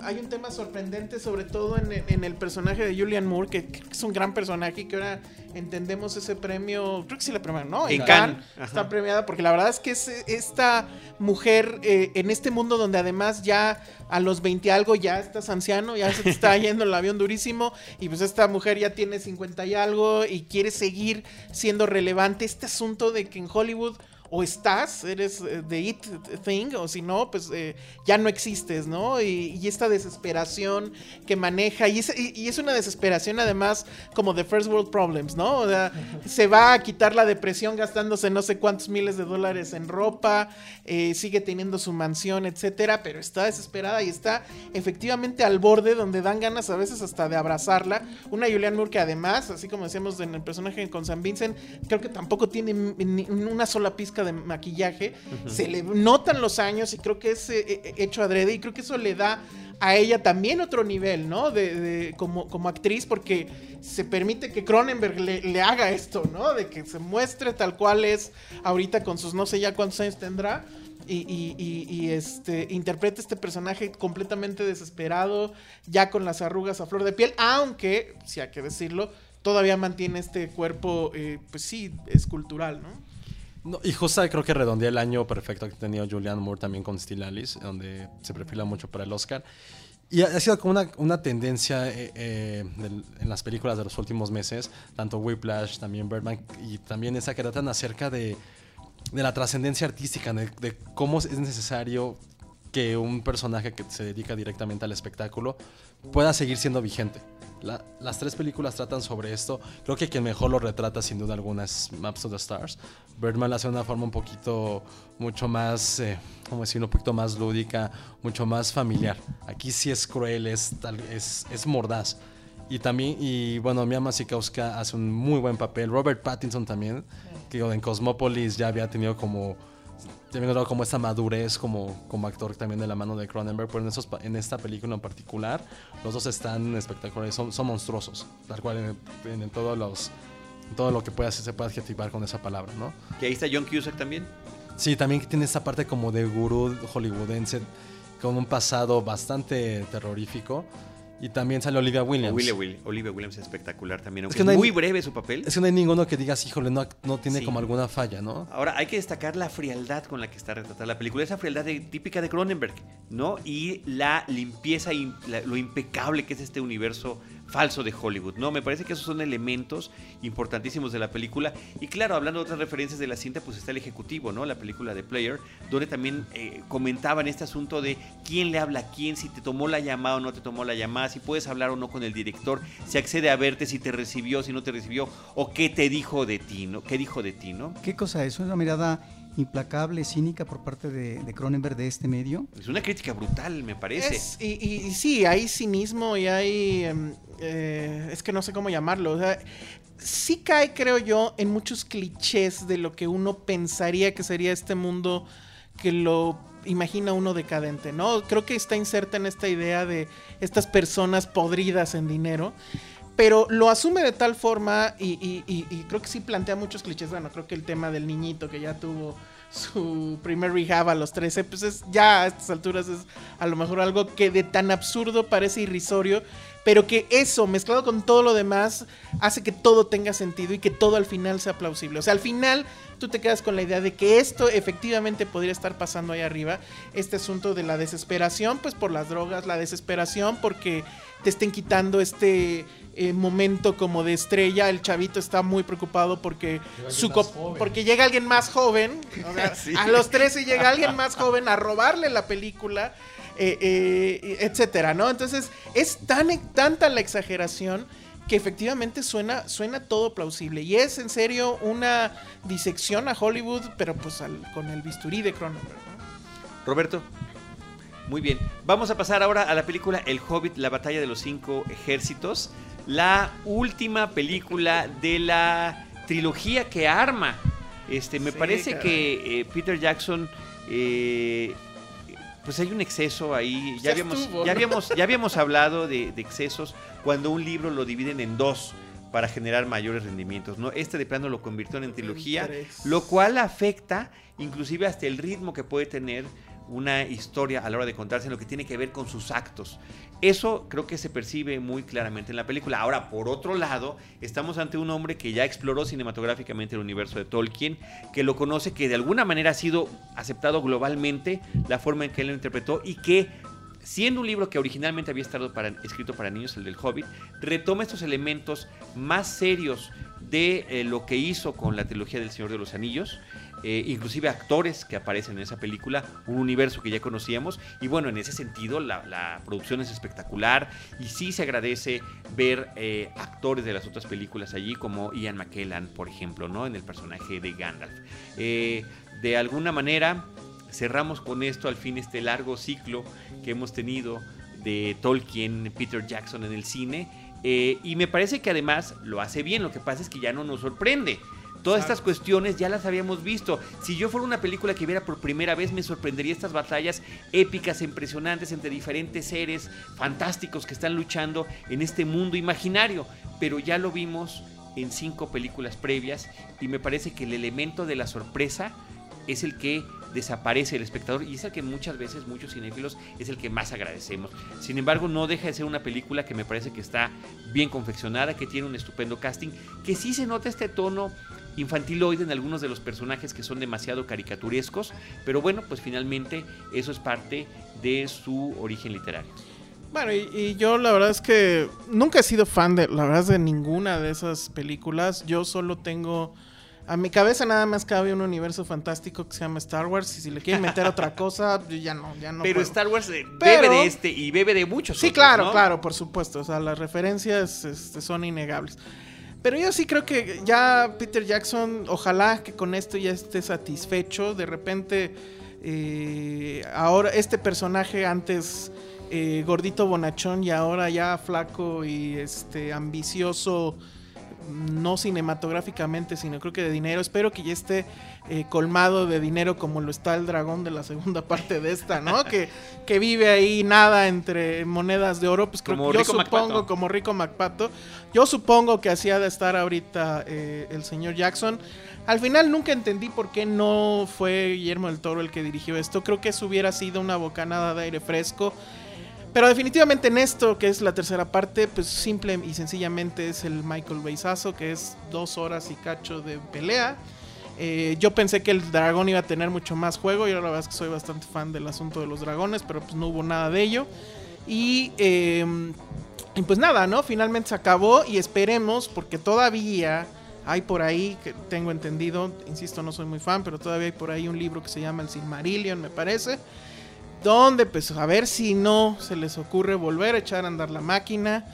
hay un tema sorprendente, sobre todo en, en el personaje de Julian Moore, que, que es un gran personaje y que ahora entendemos ese premio, creo que sí la premiaron, ¿no? En Cannes está premiada, porque la verdad es que es esta mujer eh, en este mundo donde además ya a los 20 algo ya estás anciano, ya se te está *laughs* yendo el avión durísimo, y pues esta mujer ya tiene 50 y algo y quiere seguir siendo relevante. Este asunto de que en Hollywood o estás, eres eh, the it thing, o si no, pues eh, ya no existes, ¿no? Y, y esta desesperación que maneja, y es, y- y es una desesperación además como de First World Problems, ¿no? O sea, *laughs* se va a quitar la depresión gastándose no sé cuántos miles de dólares en ropa, eh, sigue teniendo su mansión, etcétera, pero está desesperada y está efectivamente al borde donde dan ganas a veces hasta de abrazarla. Una Julianne Moore que además, así como decíamos en el personaje con San Vincent, creo que tampoco tiene ni una sola pizca de maquillaje. Se le notan los años y creo que es eh, eh, hecho adrede y creo que eso le da a ella también otro nivel, ¿no? De, de- como, como actriz, porque se permite que Cronenberg le, le haga esto, ¿no? De que se muestre tal cual es ahorita con sus no sé ya cuántos años tendrá. Y, y- y- y, este interpreta este personaje completamente desesperado, ya con las arrugas a flor de piel, aunque, si hay que decirlo, todavía mantiene este cuerpo, eh, pues sí, escultural, ¿no? No, y justo creo que redondea el año perfecto que ha tenido Julianne Moore también con Still Alice, donde se perfila mucho para el Oscar. Y ha sido como una, una tendencia eh, eh, en las películas de los últimos meses, tanto Whiplash, también Birdman, y también esa que tratan acerca de, de la trascendencia artística, de cómo es necesario que un personaje que se dedica directamente al espectáculo pueda seguir siendo vigente. La- las tres películas tratan sobre esto. Creo que quien mejor lo retrata sin duda alguna es Maps to the Stars. Birdman lo hace de una forma un poquito, mucho más, eh, ¿cómo decirlo? Un poquito más lúdica, mucho más familiar. Aquí sí es cruel, es, tal- es, es mordaz. Y también, y bueno, Mia Masikowska hace un muy buen papel. Robert Pattinson también, que en Cosmopolis ya había tenido como también notado como esta madurez como, como actor también de la mano de Cronenberg, pero en, esos, en esta película en particular, los dos están espectaculares, son, son monstruosos, tal cual en, en todos los, en todo lo que pueda, se puede adjetivar con esa palabra, ¿no? Que ahí está John Cusack también. Sí, también tiene esta parte como de gurú hollywoodense, con un pasado bastante terrorífico, y también sale Olivia Williams. Olivia, Will- Olivia Williams es espectacular también, aunque que es, no hay- muy breve su papel. Es que no hay ninguno que digas, híjole, no, no tiene Sí. como alguna falla, ¿no? Ahora, hay que destacar la frialdad con la que está retratada la película, esa frialdad de- típica de Cronenberg, ¿no? Y la limpieza y la- lo impecable que es este universo falso de Hollywood, ¿no? Me parece que esos son elementos importantísimos de la película. Y claro, hablando de otras referencias de la cinta, pues está el ejecutivo, ¿no? La película de Player, donde también eh, comentaban este asunto de quién le habla a quién, si te tomó la llamada o no te tomó la llamada, si puedes hablar o no con el director, si accede a verte, si te recibió, si no te recibió, o qué te dijo de ti, ¿no? ¿Qué dijo de ti, ¿no? ¿Qué cosa es? Una mirada implacable, cínica por parte de, de Cronenberg de este medio. Es una crítica brutal, me parece. Es- y, y- y sí, hay cinismo y hay... em, eh, es que no sé cómo llamarlo. O sea, sí cae, creo yo, en muchos clichés de lo que uno pensaría que sería este mundo que lo imagina uno decadente, ¿no? Creo que está inserta en esta idea de estas personas podridas en dinero. Pero lo asume de tal forma y, y- y- y creo que sí plantea muchos clichés. Bueno, creo que el tema del niñito que ya tuvo su primer rehab a los 13, pues es ya a estas alturas es a lo mejor algo que de tan absurdo parece irrisorio, pero que eso, mezclado con todo lo demás, hace que todo tenga sentido y que todo al final sea plausible. O sea, al final tú te quedas con la idea de que esto efectivamente podría estar pasando ahí arriba. Este asunto de la desesperación, pues por las drogas, la desesperación porque te estén quitando este eh, momento como de estrella. El chavito está muy preocupado porque, su porque llega alguien más joven. *laughs* A los 13 llega alguien más joven a robarle la película. Eh, eh, etcétera, ¿no? Entonces es tan tanta la exageración que efectivamente suena, suena todo plausible. Y es en serio una disección a Hollywood, pero pues con el bisturí de Cronenberg. Roberto. Muy bien. Vamos a pasar ahora a la película El Hobbit, la batalla de los cinco ejércitos. La última película de la trilogía que arma. Este, me parece que eh, Peter Jackson eh, pues hay un exceso ahí. Ya, habíamos, ya, habíamos, ya habíamos hablado de, excesos cuando un libro lo dividen en dos para generar mayores rendimientos. ¿no? Este de plano lo convirtió en trilogía, lo cual afecta inclusive hasta el ritmo que puede tener una historia a la hora de contarse en lo que tiene que ver con sus actos. Eso creo que se percibe muy claramente en la película. Ahora, por otro lado, estamos ante un hombre que ya exploró cinematográficamente el universo de Tolkien, que lo conoce, que de alguna manera ha sido aceptado globalmente la forma en que él lo interpretó y que siendo un libro que originalmente había estado escrito para niños, el del Hobbit, retoma estos elementos más serios de eh, lo que hizo con la trilogía del Señor de los Anillos eh, inclusive actores que aparecen en esa película, un universo que ya conocíamos. Y bueno, en ese sentido la, producción es espectacular y sí se agradece ver eh, actores de las otras películas allí, como Ian McKellen, por ejemplo, ¿no? en el personaje de Gandalf. Eh, de alguna manera cerramos con esto al fin este largo ciclo que hemos tenido de Tolkien, Peter Jackson en el cine. y me parece que además lo hace bien, lo que pasa es que ya no nos sorprende. Todas estas cuestiones ya las habíamos visto. Si yo fuera una película que viera por primera vez, me sorprendería estas batallas épicas impresionantes entre diferentes seres fantásticos que están luchando en este mundo imaginario. Pero ya lo vimos en cinco películas previas y me parece que el elemento de la sorpresa es el que desaparece el espectador y es el que muchas veces muchos cinéfilos es el que más agradecemos. Sin embargo, no deja de ser una película que me parece que está bien confeccionada, que tiene un estupendo casting, que sí se nota este tono infantiloide en algunos de los personajes que son demasiado caricaturescos, pero bueno, pues finalmente eso es parte de su origen literario. Bueno, y, yo la verdad es que nunca he sido fan de, la verdad, de ninguna de esas películas. Yo solo tengo a mi cabeza nada más cabe un universo fantástico que se llama Star Wars y si le quieren meter otra *laughs* cosa, ya no, ya no. Pero Star Wars eh, bebe de este y bebe de muchos. Sí, claro, claro, por supuesto. O sea, las referencias este, son innegables. Pero yo sí creo que ya Peter Jackson, ojalá que con esto ya esté satisfecho. De repente, eh, ahora este personaje antes eh, gordito bonachón y ahora ya flaco y este ambicioso no cinematográficamente, sino creo que de dinero. Espero que ya esté eh, colmado de dinero como lo está el dragón de la segunda *laughs* parte de esta, ¿no? que, que vive ahí nada entre monedas de oro. Pues creo que yo supongo, como Rico MacPato, yo supongo que así ha de estar ahorita eh, el señor Jackson. Al final nunca entendí por qué no fue Guillermo del Toro el que dirigió esto. Creo que eso hubiera sido una bocanada de aire fresco. Pero definitivamente en esto, que es la tercera parte, pues simple y sencillamente es el Michael Beisazo, que es dos horas y cacho de pelea. Eh, yo pensé que el dragón iba a tener mucho más juego. Yo la verdad es que soy bastante fan del asunto de los dragones, pero pues no hubo nada de ello. Y, em, y pues nada, ¿no? Finalmente se acabó y esperemos, porque todavía hay por ahí, que tengo entendido, insisto, no soy muy fan, pero todavía hay por ahí un libro que se llama El Silmarillion, me parece donde pues a ver si no se les ocurre volver a echar a andar la máquina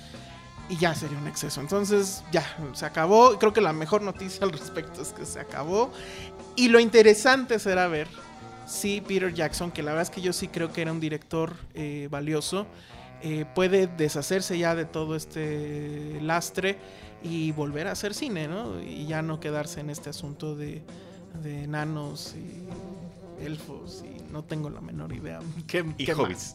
y ya sería un exceso. Entonces ya, se acabó. Creo que la mejor noticia al respecto es que se acabó. Y lo interesante será ver si Peter Jackson, que la verdad es que yo sí creo que era un director eh, valioso, eh, puede deshacerse ya de todo este lastre y volver a hacer cine, ¿no? Y ya no quedarse en este asunto de, de enanos y elfos y no tengo la menor idea. *laughs* ¿Qué, y, *laughs* hobbits.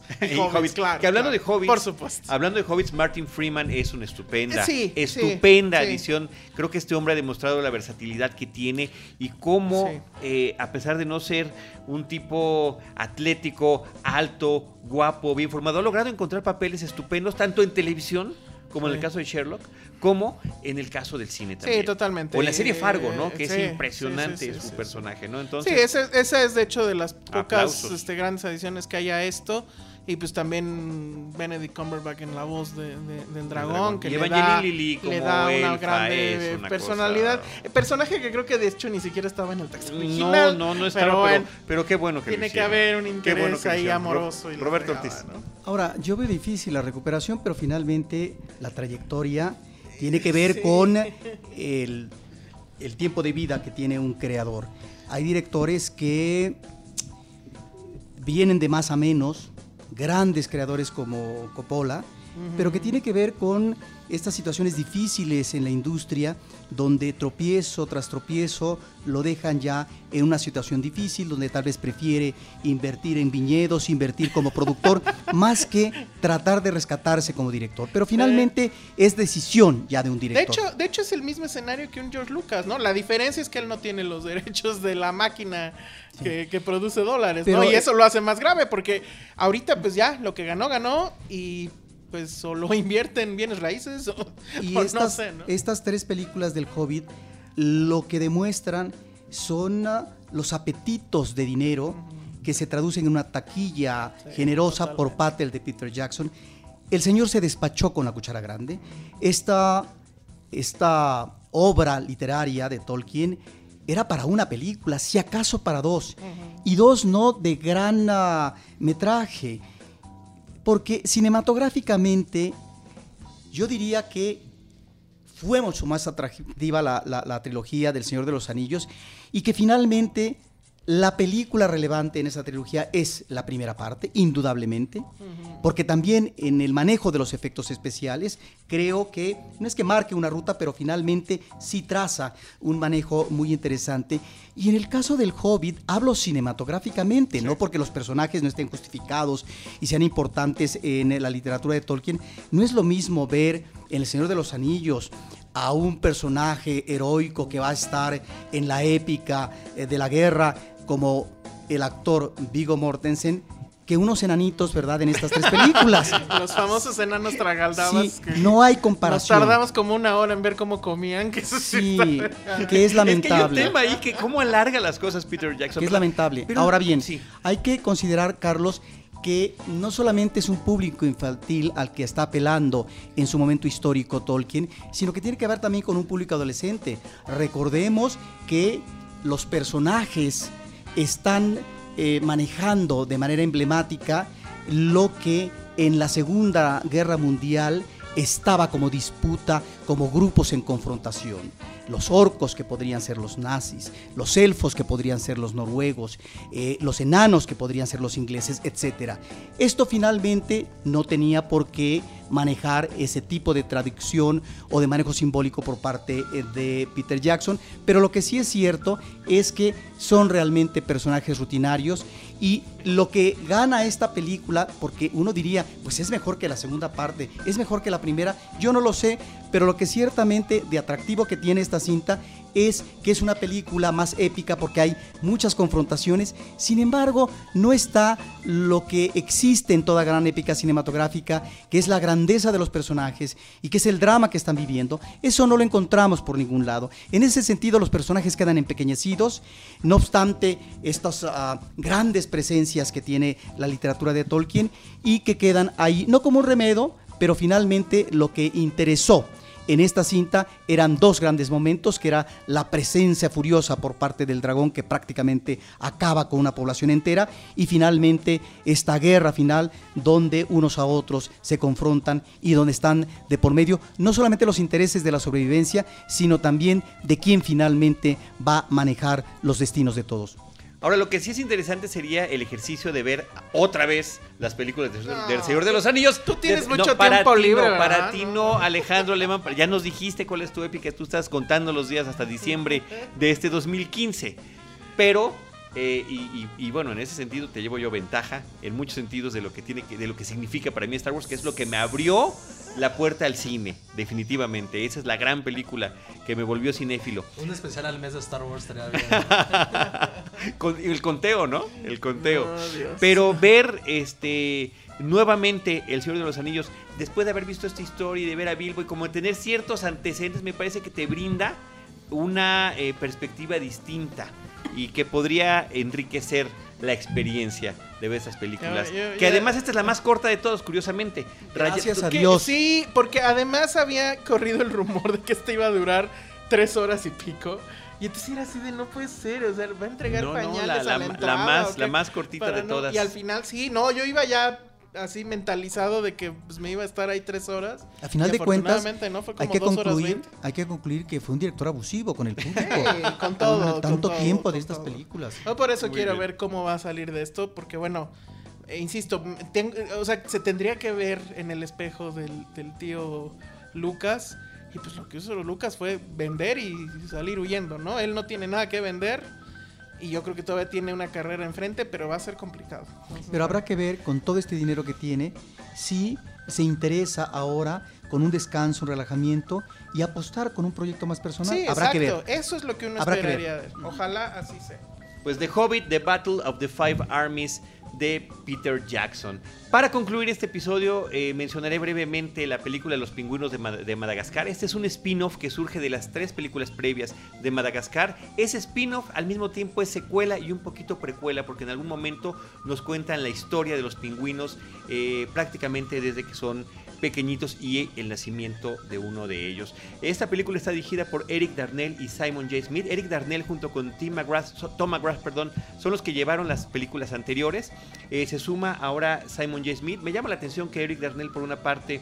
Claro, que hablando de hobbits. Por supuesto. Hablando de hobbits, Martin Freeman es una estupenda, estupenda edición. Creo que este hombre ha demostrado la versatilidad que tiene y cómo, eh, a pesar de no ser un tipo atlético, alto, guapo, bien formado, ha logrado encontrar papeles estupendos tanto en televisión como en el Sí. caso de Sherlock, como en el caso del cine también. Sí, totalmente. O en la serie Fargo, ¿no? Que Sí, es impresionante sí, sí, sí, su sí, personaje, ¿no? Sí, Entonces, esa, esa es de hecho de las pocas este, grandes adiciones que hay a esto. Y pues también Benedict Cumberbatch en la voz de- de- del dragón, dragón. que Y le da, le como da una grande es una personalidad. cosa- Eh, Personaje que creo que de hecho ni siquiera estaba en el texto no, original. no, no está, pero pero, bueno, pero qué bueno que lo tiene que haber un interés bueno que ahí. Ro- amoroso. y Roberto Ortiz. ¿no? Ahora, yo veo difícil la recuperación, pero finalmente la trayectoria tiene que ver con el, el tiempo de vida que tiene un creador. Hay directores que vienen de más a menos, grandes creadores como Coppola, pero que tiene que ver con estas situaciones difíciles en la industria, donde tropiezo tras tropiezo lo dejan ya en una situación difícil, donde tal vez prefiere invertir en viñedos, invertir como productor, *laughs* más que tratar de rescatarse como director. Pero finalmente es decisión ya de un De director. hecho, de hecho es el mismo escenario que un George Lucas, ¿no? La diferencia es que él no tiene los *laughs* derechos de la máquina que, que produce dólares, Pero, ¿no? Y eh, eso lo hace más grave porque ahorita pues ya lo que ganó, ganó y pues o lo *laughs* invierte en bienes raíces o, Y o estas, no sé, ¿no? estas tres películas del Hobbit lo que demuestran son ah, los apetitos de dinero que se traducen en una taquilla Sí, generosa por parte de Peter Jackson. El señor se despachó con la cuchara grande. Esta, esta obra literaria de Tolkien era para una película, si acaso para dos, y dos no de gran ah, metraje, porque cinematográficamente yo diría que fue mucho más atractiva la, la- trilogía del Señor de los Anillos y que finalmente la película relevante en esa trilogía es la primera parte, indudablemente, porque también en el manejo de los efectos especiales creo que no es que marque una ruta, pero finalmente sí traza un manejo muy interesante. Y en el caso del Hobbit hablo cinematográficamente, no porque los personajes no estén justificados y sean importantes en la literatura de Tolkien, no es lo mismo ver en El Señor de los Anillos a un personaje heroico que va a estar en la épica eh, de la guerra como el actor Vigo Mortensen que unos enanitos, ¿verdad? En estas tres películas. *laughs* Los famosos enanos tragaldabas Sí, que no hay nos comparación. tardamos como una hora en ver cómo comían, que eso sí, que es Es que hay un lamentable. tema ahí que cómo alarga las cosas Peter Jackson. que es lamentable. Pero- Ahora bien, sí. hay que considerar, Carlos, que no solamente es un público infantil al que está apelando en su momento histórico Tolkien, sino que tiene que ver también con un público adolescente. Recordemos que los personajes están eh, manejando de manera emblemática lo que en la Segunda Guerra Mundial estaba como disputa, como grupos en confrontación. Los orcos que podrían ser los nazis, los elfos que podrían ser los noruegos, eh, los enanos que podrían ser los ingleses, etc. Esto finalmente no tenía por qué manejar ese tipo de traducción o de manejo simbólico por parte eh, de Peter Jackson, pero lo que sí es cierto es que son realmente personajes rutinarios y lo que gana esta película, porque uno diría, pues es mejor que la segunda parte, es mejor que la primera, yo no lo sé, pero lo que ciertamente de atractivo que tiene esta cinta es que es una película más épica porque hay muchas confrontaciones, sin embargo no está lo que existe en toda gran épica cinematográfica, que es la grandeza de los personajes y que es el drama que están viviendo, eso no lo encontramos por ningún lado. En ese sentido los personajes quedan empequeñecidos, no obstante estas ah, grandes presencias que tiene la literatura de Tolkien y que quedan ahí, no como un remedio, pero finalmente lo que interesó en esta cinta eran dos grandes momentos, que era la presencia furiosa por parte del dragón que prácticamente acaba con una población entera y finalmente esta guerra final donde unos a otros se confrontan y donde están de por medio no solamente los intereses de la sobrevivencia, sino también de quién finalmente va a manejar los destinos de todos. Ahora, lo que sí es interesante sería el ejercicio de ver otra vez las películas de- No. del Señor de los Anillos. Tú tienes De- mucho para tiempo ti libre. Para ti No. Alejandro Lehmann. Ya nos dijiste cuál es tu épica. Tú estás contando los días hasta diciembre de este 2015. Pero, eh, y, y- y bueno, en ese sentido te llevo yo ventaja en muchos sentidos de lo que tiene que, de lo que significa para mí Star Wars, que es lo que me abrió la puerta al cine, definitivamente. Esa es la gran película que me volvió cinéfilo. Un especial al mes de Star Wars estaría bien. *laughs* Con- el conteo, ¿no? El conteo. Pero ver este nuevamente El Señor de los Anillos, después de haber visto esta historia y de ver a Bilbo y como tener ciertos antecedentes, me parece que te brinda una eh, perspectiva distinta y que podría enriquecer la experiencia de ver esas películas. Que además esta es la más corta de todos, curiosamente. Raya- Gracias a Que- Dios. Sí, porque además había corrido el rumor de que esta iba a durar tres horas y pico. Y entonces era así de no puede ser, o sea, va a entregar No, no, pañales la- a la- la, la entrada, más- la más cortita Para de todas. Y al final sí, no, yo iba ya así mentalizado de que pues, me iba a estar ahí tres horas. A final de cuentas. Fue hay como que dos horas concluir, veinte. hay que concluir que fue un director abusivo con el público. Sí, con todo, con tanto todo, tiempo de estas todo. películas. No, por eso Muy quiero bien. ver cómo va a salir de esto, porque bueno, eh, insisto, ten- o sea, se tendría que ver en el espejo del, del tío Lucas, y pues lo que hizo Lucas fue vender y salir huyendo, ¿no? Él no tiene nada que vender, y yo creo que todavía tiene una carrera enfrente, pero va a ser complicado. Entonces, Pero habrá que ver con todo este dinero que tiene si se interesa ahora con un descanso, un relajamiento y apostar con un proyecto más personal. Sí, habrá que exacto, ver. eso es lo que uno Habrá que esperaría de él. Ojalá así sea. Pues The Hobbit, The Battle of the Five Armies de Peter Jackson. Para concluir este episodio, eh, mencionaré brevemente la película Los Pingüinos de, Mad- de Madagascar. Este es un spin-off que surge de las tres películas previas de Madagascar. Ese spin-off al mismo tiempo es secuela y un poquito precuela porque en algún momento nos cuentan la historia de los pingüinos eh, prácticamente desde que son pequeñitos y el nacimiento de uno de ellos. Esta película está dirigida por Eric Darnell y Simon J. Smith. Eric Darnell junto con Tim McGrath, Tom McGrath, perdón, son los que llevaron las películas anteriores. Eh, se suma ahora Simon J. Smith. Me llama la atención que Eric Darnell por una parte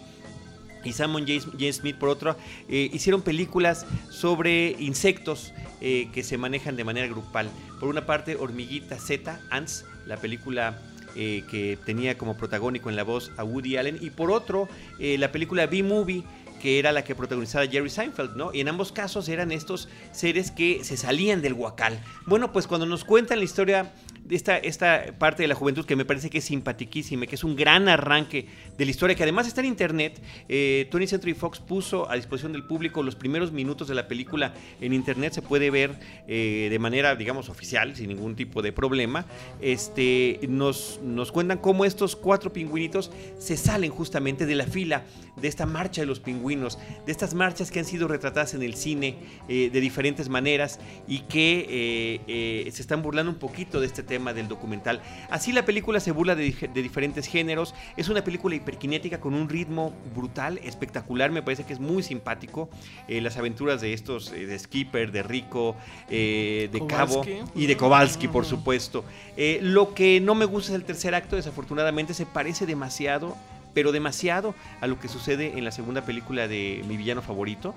y Simon J. J. Smith por otro eh, hicieron películas sobre insectos eh, que se manejan de manera grupal. Por una parte, Hormiguita Z, Ants, la película eh, que tenía como protagónico en la voz a Woody Allen, y por otro, eh, la película B-Movie que era la que protagonizaba Jerry Seinfeld, ¿no? Y en ambos casos eran estos seres que se salían del huacal. Bueno, pues cuando nos cuentan la historia esta, esta parte de la juventud que me parece que es simpaticísima, que es un gran arranque de la historia, que además está en internet, eh, 20th Century Fox puso a disposición del público los primeros minutos de la película en internet, se puede ver eh, de manera, digamos, oficial, sin ningún tipo de problema. Este, nos, nos cuentan cómo estos cuatro pingüinitos se salen justamente de la fila de esta marcha de los pingüinos, de estas marchas que han sido retratadas en el cine eh, de diferentes maneras y que eh, se están burlando un poquito de este tema del documental. Así la película se burla de, diferentes géneros, es una película hiperkinética con un ritmo brutal, espectacular, me parece que es muy simpático. Eh, las aventuras de estos, eh, de Skipper, de Rico, eh, de Cabo y de Kowalski, por Ujú. supuesto. Lo que no me gusta es el tercer acto, desafortunadamente se parece demasiado, pero demasiado a lo que sucede en la segunda película de mi villano favorito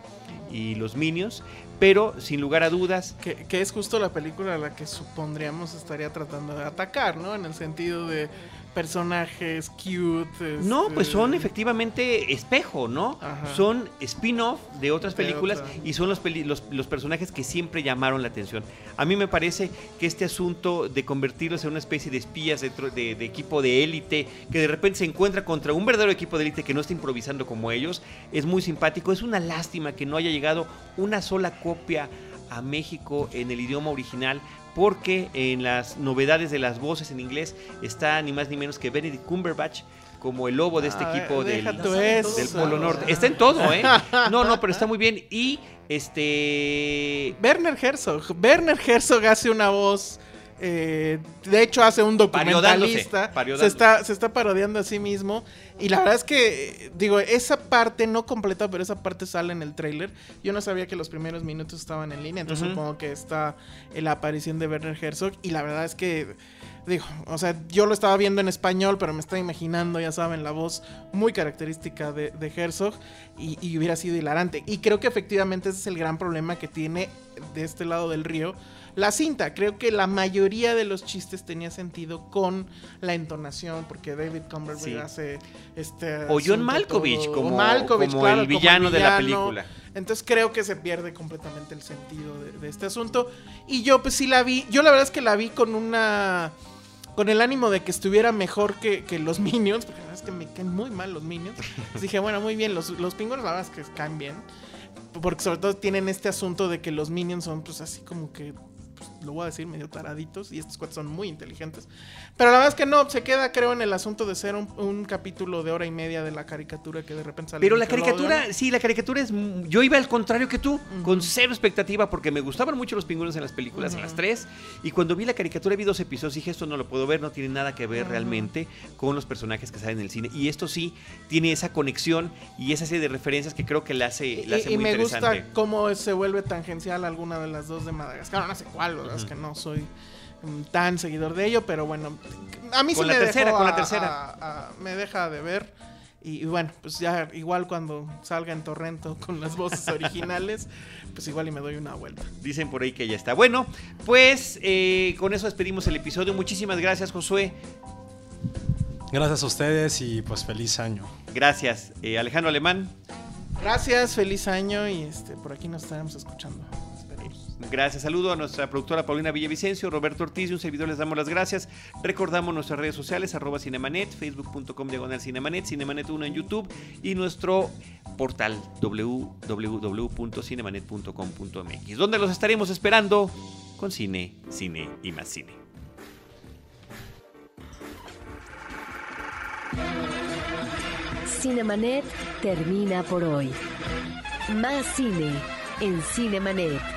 y los Minions, pero sin lugar a dudas, Que, es justo la película a la que supondríamos estaría tratando de atacar, ¿no? En el sentido de personajes cute. no, este, pues son efectivamente espejo, ¿no? Ajá. Son spin-off de otras De películas otra. y son los, peli- los, los personajes que siempre llamaron la atención. A mí me parece que este asunto de convertirlos en una especie de espías dentro de, de equipo de élite, que de repente se encuentra contra un verdadero equipo de élite que no está improvisando como ellos, es muy simpático. Es una lástima que no haya llegado una sola copia a México en el idioma original porque en las novedades de las voces en inglés está ni más ni menos que Benedict Cumberbatch como el lobo de este Ah, equipo del, del. Polo Norte. Está en todo, ¿eh? *laughs* No, no, pero está muy bien. Y este... Werner Herzog. Werner Herzog hace una voz. Eh, de hecho, hace un documentalista. Se está, se está parodiando a sí mismo. Y la verdad es que, digo, esa parte no completa, pero esa parte sale en el tráiler. Yo no sabía que los primeros minutos estaban en línea, entonces supongo que está la aparición de Werner Herzog. Y la verdad es que, digo, o sea, yo lo estaba viendo en español, pero me estaba imaginando, ya saben, la voz muy característica de, de Herzog. Y, y hubiera sido hilarante. Y creo que efectivamente ese es el gran problema que tiene de este lado del río. La cinta, creo que la mayoría de los chistes tenía sentido con la entonación, porque David Cumberbatch Sí. hace este. O John Malkovich todo- como, Malkovich, como claro, el villano de la película. Entonces creo que se pierde completamente el sentido de, de este asunto. Y yo, pues sí la vi. Yo la verdad es que la vi con una. Con el ánimo de que estuviera mejor que, que los *laughs* Minions, porque la verdad es que me caen muy mal los Minions. Entonces *laughs* dije, bueno, muy bien, los, los pingüinos la verdad es que caen bien. Porque sobre todo tienen este asunto de que los Minions son pues así como que pues, lo voy a decir, medio taraditos. Y estos cuatro son muy inteligentes. Pero la verdad es que no, se queda, creo, en el asunto de ser un, un capítulo de hora y media de la caricatura que de repente sale. Pero la caricatura, sí, la caricatura es. Yo iba al contrario que tú, con cero expectativa, porque me gustaban mucho los pingüinos en las películas, en las tres. Y cuando vi la caricatura, vi dos episodios, dije, esto no lo puedo ver, no tiene nada que ver realmente con los personajes que salen en el cine. Y esto sí tiene esa conexión y esa serie de referencias que creo que la hace, la hace y, y muy me interesante. gusta cómo se vuelve tangencial alguna de las dos de Madagascar. No sé cuál, ¿verdad? es que no soy mm, tan seguidor de ello, pero bueno, a mí Con sí la me tercera, dejó con la tercera. a- a- me deja de ver. Y, y bueno, pues ya igual cuando salga en Torrento *laughs* con las voces originales, pues igual y me doy una vuelta. Dicen por ahí que ya está. Bueno, pues eh, con eso despedimos el episodio. Muchísimas gracias, Josué. Gracias a ustedes y pues feliz año. Gracias, eh, Alejandro Alemán. Gracias, feliz año y este por aquí nos estaremos escuchando. Gracias, saludo a nuestra productora Paulina Villavicencio, Roberto Ortiz y un servidor les damos las gracias. Recordamos nuestras redes sociales, arroba Cinemanet, facebook.com diagonal Cinemanet, Cinemanet1 en YouTube y nuestro portal www.cinemanet.com.mx, donde los estaremos esperando con cine, cine y más cine. Cinemanet termina por hoy. Más cine en Cinemanet.